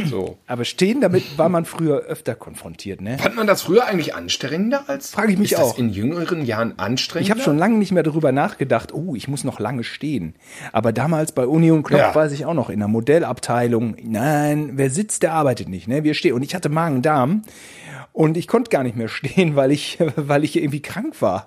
So. *clears throat* Aber stehen, damit war man früher öfter konfrontiert, ne? Fand man das früher eigentlich anstrengender als? Frage ich mich ist auch. Das in jüngeren Jahren anstrengender? Ich habe schon lange nicht mehr darüber nachgedacht, oh, ich muss noch lange stehen. Aber damals bei Union Knopf Ja. weiß ich auch noch, in der Modellabteilung, nein, wer sitzt, der arbeitet nicht, ne? Wir stehen. Und ich hatte Magen-Darm. Und ich konnte gar nicht mehr *laughs* stehen, weil ich, weil ich irgendwie krank war.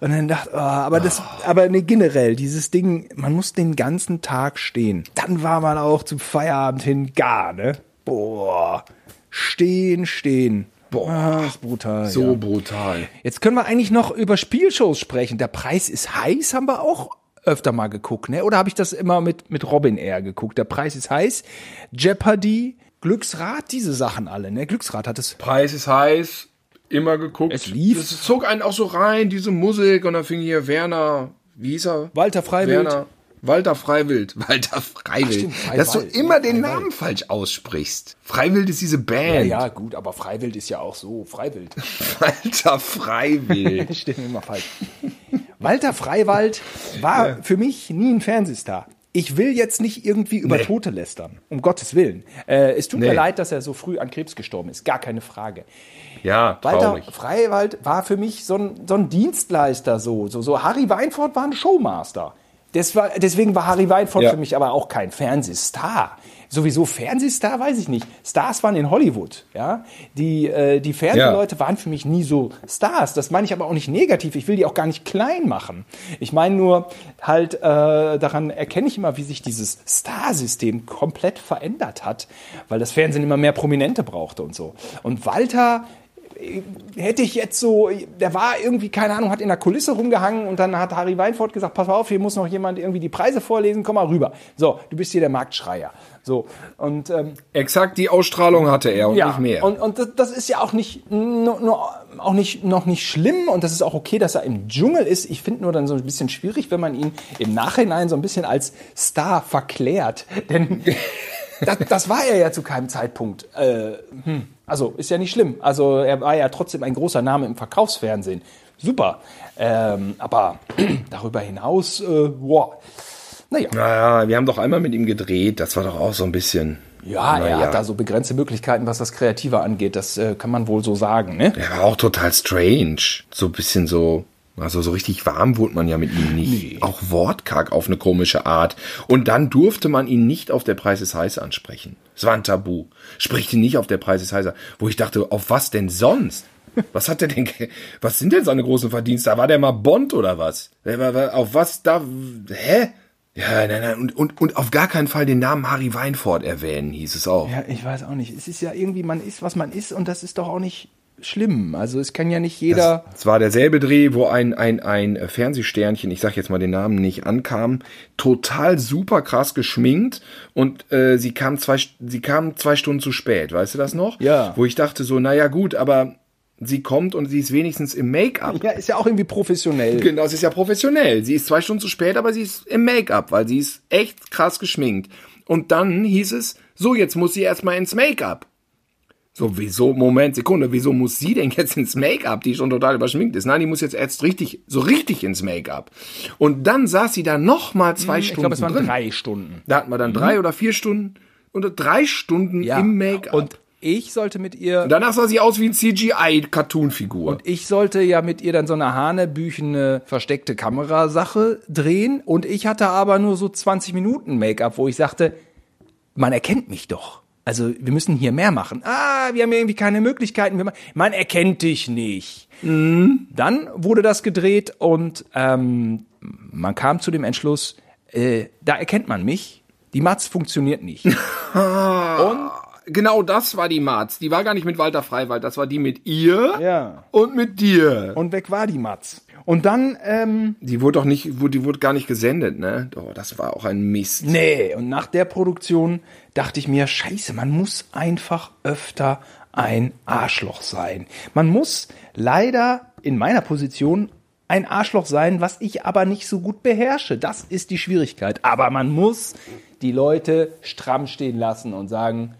Und dann dachte, oh, aber das, aber ne, generell, dieses Ding, man muss den ganzen Tag stehen. Dann war man auch zum Feierabend hin gar, ne? Boah. Stehen, stehen. Boah. Ah, ist brutal. so ja. brutal. Jetzt können wir eigentlich noch über Spielshows sprechen. Der Preis ist heiß, haben wir auch öfter mal geguckt, ne? Oder habe ich das immer mit, mit Robin eher geguckt? Der Preis ist heiß. Jeopardy, Glücksrad, diese Sachen alle, ne? Glücksrad hat es. Preis ist heiß, immer geguckt. Es lief. Es zog einen auch so rein, diese Musik, und dann fing hier Werner, wie hieß er? Walter Freiwild. Werner. Walter Freiwild. *laughs* Walter Freiwild. stimmt, Freiwald. Dass du immer den Freiwald. Namen falsch aussprichst. Freiwild ist diese Ja, Band. ja, gut, aber Freiwild ist ja auch so. Freiwild. *laughs* Walter Freiwild. *laughs* Stehe immer falsch. Walter Freiwald war für mich nie ein Fernsehstar. ich will jetzt nicht irgendwie über Nee. Tote lästern, um Gottes Willen. Äh, es tut mir Nee. leid, dass er so früh an Krebs gestorben ist, gar keine Frage. Ja, Walter traurig. Freiwald war für mich so ein, so ein Dienstleister, so, so, so. Harry Weinfurt war ein Showmaster. Das war, deswegen war Harry Weinfurt Ja. für mich aber auch kein Fernsehstar. Sowieso Fernsehstar, weiß ich nicht. Stars waren in Hollywood, ja. Die, äh, die Fernsehleute waren für mich nie so Stars. Das meine ich aber auch nicht negativ. Ich will die auch gar nicht klein machen. Ich meine nur halt, äh, daran erkenne ich immer, wie sich dieses Starsystem komplett verändert hat, weil das Fernsehen immer mehr Prominente brauchte und so. Und Walter, hätte ich jetzt so, der war irgendwie, keine Ahnung, hat in der Kulisse rumgehangen und dann hat Harry Weinfurt gesagt, pass mal auf, hier muss noch jemand irgendwie die Preise vorlesen, komm mal rüber. So, du bist hier der Marktschreier. So, und ähm, Exakt die Ausstrahlung hatte er und ja, nicht mehr. Und, und das, das ist ja auch nicht, nur, nur, auch nicht, noch nicht schlimm und das ist auch okay, dass er im Dschungel ist. Ich finde nur dann so ein bisschen schwierig, wenn man ihn im Nachhinein so ein bisschen als Star verklärt. Denn *laughs* das, das war er ja zu keinem Zeitpunkt. Äh, hm. Also ist ja nicht schlimm. Also er war ja trotzdem ein großer Name im Verkaufsfernsehen. Super. Ähm, aber *clears throat* darüber hinaus, äh, wow. Naja. naja, wir haben doch einmal mit ihm gedreht. Das war doch auch so ein bisschen. Ja, er naja. hat da so begrenzte Möglichkeiten, was das Kreative angeht. Das äh, kann man wohl so sagen. Ne? Er war auch total strange. So ein bisschen so. Also so richtig warm wurde man ja mit ihm nicht. Auch wortkarg auf eine komische Art. Und dann durfte man ihn nicht auf der Preis ist heiß ansprechen. Es war ein Tabu. Spricht ihn nicht auf der Preis ist heiß an. Wo ich dachte, auf was denn sonst? Was hat der denn, was sind denn seine großen Verdienste? War der mal Bond oder was? Auf was da, hä? Ja, nein, nein, und, und, und auf gar keinen Fall den Namen Harry Weinfurt erwähnen, hieß es auch. Ja, ich weiß auch nicht. Es ist ja irgendwie, man ist, was man ist und das ist doch auch nicht schlimm. Also es kann ja nicht jeder. Es war derselbe Dreh, wo ein, ein, ein Fernsehsternchen, ich sag jetzt mal den Namen nicht, ankam, total super krass geschminkt und äh, sie kam zwei, sie kam zwei Stunden zu spät, weißt du das noch? Ja. Wo ich dachte so, naja gut, aber sie kommt und sie ist wenigstens im Make-up. ja, ist ja auch irgendwie professionell. Genau, es ist ja professionell. Sie ist zwei Stunden zu spät, aber sie ist im Make-up, weil sie ist echt krass geschminkt. Und dann hieß es, so, jetzt muss sie erstmal ins Make-up. So, wieso, Moment, Sekunde, wieso muss sie denn jetzt ins Make-up, die schon total überschminkt ist? Nein, die muss jetzt erst richtig, so richtig ins Make-up. Und dann saß sie da nochmal zwei Ich Stunden glaube, es waren drin. drei Stunden. Da hatten wir dann drei oder vier Stunden oder drei Stunden im Make-up. Und ich sollte mit ihr. danach sah sie aus wie ein CGI-Cartoon-Figur. Ich sollte ja mit ihr dann so eine hanebüchene versteckte Kamerasache drehen und ich hatte aber nur so 20 Minuten Make-up, wo ich sagte, man erkennt mich doch. Also wir müssen hier mehr machen. Ah, wir haben irgendwie keine Möglichkeiten. Man erkennt dich nicht. Dann wurde das gedreht und ähm, man kam zu dem Entschluss, äh, da erkennt man mich. Die Matz funktioniert nicht. *laughs* und Genau das war die Marz. Die war gar nicht mit Walter Freiwald, das war die mit ihr Ja. und mit dir. und weg war die Matz. Und dann ähm, Die wurde doch nicht, die wurde gar nicht gesendet, ne? Oh, das war auch ein Mist. Nee, und nach der Produktion dachte ich mir, scheiße, man muss einfach öfter ein Arschloch sein. Man muss leider in meiner Position ein Arschloch sein, was ich aber nicht so gut beherrsche. Das ist die Schwierigkeit. Aber man muss die Leute stramm stehen lassen und sagen,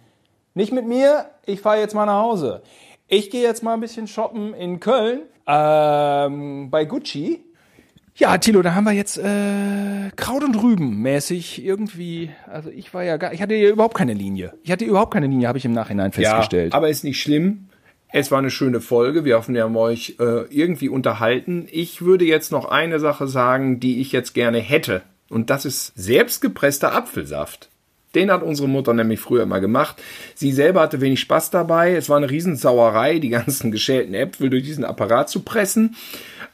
nicht mit mir, ich fahre jetzt mal nach Hause. Ich gehe jetzt mal ein bisschen shoppen in Köln ähm, bei Gucci. Ja, Tilo, da haben wir jetzt äh, Kraut und Rüben mäßig irgendwie. Also ich war ja gar, ich hatte ja überhaupt keine Linie. Ich hatte überhaupt keine Linie, habe ich im Nachhinein festgestellt. aber ist nicht schlimm. Es war eine schöne Folge. Wir hoffen, wir haben euch äh, irgendwie unterhalten. Ich würde jetzt noch eine Sache sagen, die ich jetzt gerne hätte. Und das ist selbstgepresster Apfelsaft. Den hat unsere Mutter nämlich früher immer gemacht. Sie selber hatte wenig Spaß dabei. Es war eine Riesensauerei, die ganzen geschälten Äpfel durch diesen Apparat zu pressen.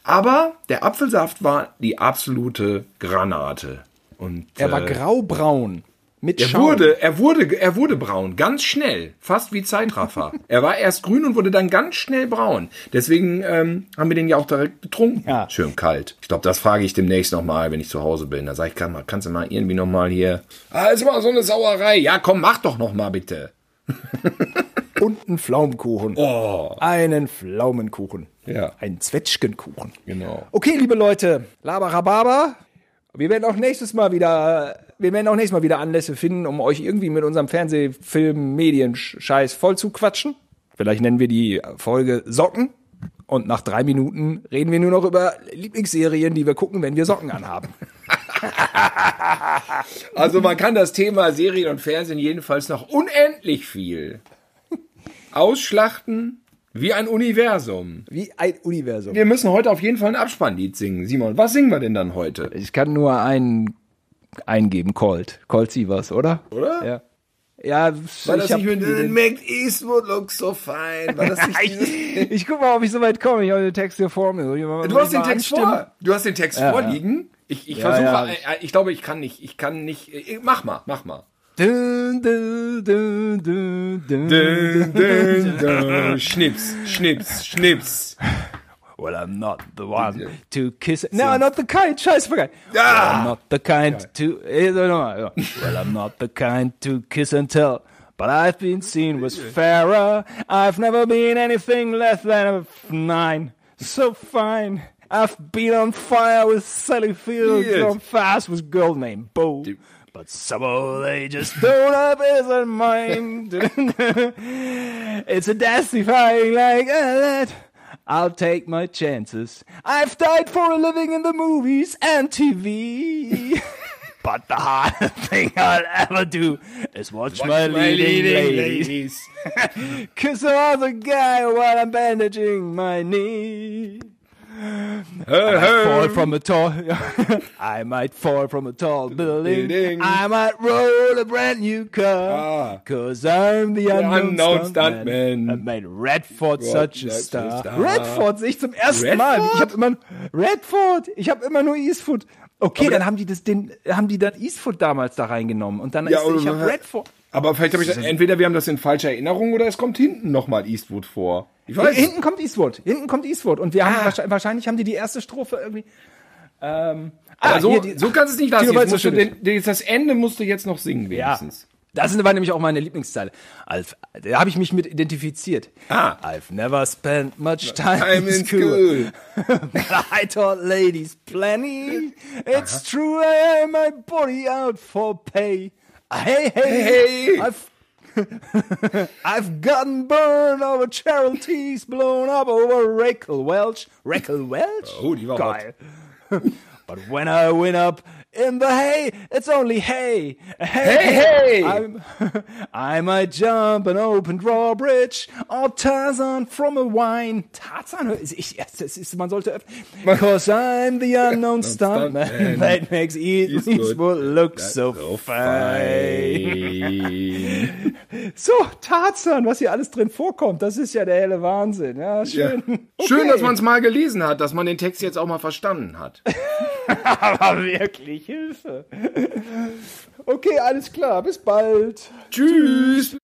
Aber der Apfelsaft war die absolute Granate. Und, er war äh, graubraun mit er Schaum. wurde, er wurde, er wurde braun, ganz schnell, fast wie Zeitraffer. *laughs* er war erst grün und wurde dann ganz schnell braun. Deswegen ähm, haben wir den ja auch direkt getrunken. Ja. Schön kalt. Ich glaube, das frage ich demnächst nochmal, wenn ich zu Hause bin. Da sage ich, kann mal, kannst du mal irgendwie nochmal hier. Ah, ist mal so eine Sauerei. Ja, komm, mach doch nochmal bitte. *laughs* und einen Pflaumenkuchen. Oh. Einen Pflaumenkuchen. Ja. Einen Zwetschgenkuchen. Genau. Okay, liebe Leute, Labarababa. Wir werden auch nächstes Mal wieder, wir werden auch nächstes Mal wieder Anlässe finden, um euch irgendwie mit unserem Fernsehfilm, Medien-Scheiß voll zu quatschen. Vielleicht nennen wir die Folge Socken. Und nach drei Minuten reden wir nur noch über Lieblingsserien, die wir gucken, wenn wir Socken anhaben. *laughs* Also man kann das Thema Serien und Fernsehen jedenfalls noch unendlich viel ausschlachten wie ein Universum. Wie ein Universum. Wir müssen heute auf jeden Fall ein Abspannlied singen. Simon, was singen wir denn dann heute? Ich kann nur einen eingeben, Colt. Colt Sievers, oder? Oder? Ja. Ja, War das ich, nicht mit Mac Eastwood looks so fine? War das nicht *laughs* ich, ich guck mal, ob ich so weit komme. Ich habe den Text hier vor mir. Ich mal- Du hast den Text vor. Du hast den Text Ja, vorliegen. Ich, ich Ja, versuche, ja. äh, ich glaube, ich kann nicht, ich kann nicht, äh, mach mal, mach mal. Dun, dun, dun, dun, dun. Dun, dun, dun. Schnips, schnips, schnips. Well, I'm not the one to kiss. No, not the kind. Scheiße, vergessen. Ja. Well, I'm not the kind to. eh. Well, I'm not the kind to kiss and tell. But I've been seen with fairer. I've never been anything less than a nine. So fine. I've been on fire with Sally Field, Yes. gone fast with girl named Bo. But somehow they just *laughs* don't have his in mind. *laughs* it's a death-defying like ah, that. I'll take my chances. I've died for a living in the movies and TV. *laughs* but the hardest thing I'll ever do is watch, my, leading, ladies. Kiss another guy while I'm bandaging my knee. Fall from a tall. *laughs* I might fall from a tall building. Building. I might roll a brand new car. Ah. Cause I'm the unknown, unknown stuntman. And made Redford such a such a star. star. Redford sehe ich zum ersten Mal. Ich habe immer Redford. Ich habe immer nur Eastwood. Okay, dann haben die das, den, haben die dann Eastwood damals da reingenommen und dann Ja, ist, ich habe Redford. Aber vielleicht habe ich das, entweder wir haben das in falscher Erinnerung oder es kommt hinten nochmal Eastwood vor. Ich weiß. Hinten kommt Eastwood. Hinten kommt Eastwood. Und wir haben Ah. wahrscheinlich, wahrscheinlich haben die die erste Strophe irgendwie. Ähm, Aber ah, so, hier, die- so kannst du es nicht lassen. Jetzt musst du den, das Ende musst du jetzt noch singen wenigstens. Das war nämlich auch meine Lieblingszeile. Alf, da habe ich mich mit identifiziert. Ah. I've never spent much time, Time in school. *laughs* But I taught ladies plenty. It's true, I am my body out for pay. Hey, hey, Hey. I've *laughs* I've gotten burned over charities, blown up over Rakel Welch. Rakel Welch? Oh, die war Geil. But when I win up in the hay, it's only hay. Hey, hey. I'm, *laughs* I might jump an open drawbridge or Tarzan from a wine. Tarzan? Ich, das ist, man sollte öff- Because I'm the *laughs* unknown stuntman stuntman. that makes Eastwood look so So fine. *laughs* So, Tarzan, was hier alles drin vorkommt, das ist ja der helle Wahnsinn. Ja, Ja. schön. Schön, dass man es mal gelesen hat, dass man den Text jetzt auch mal verstanden hat. *laughs* Aber wirklich Hilfe. Okay, alles klar, bis bald. Tschüss.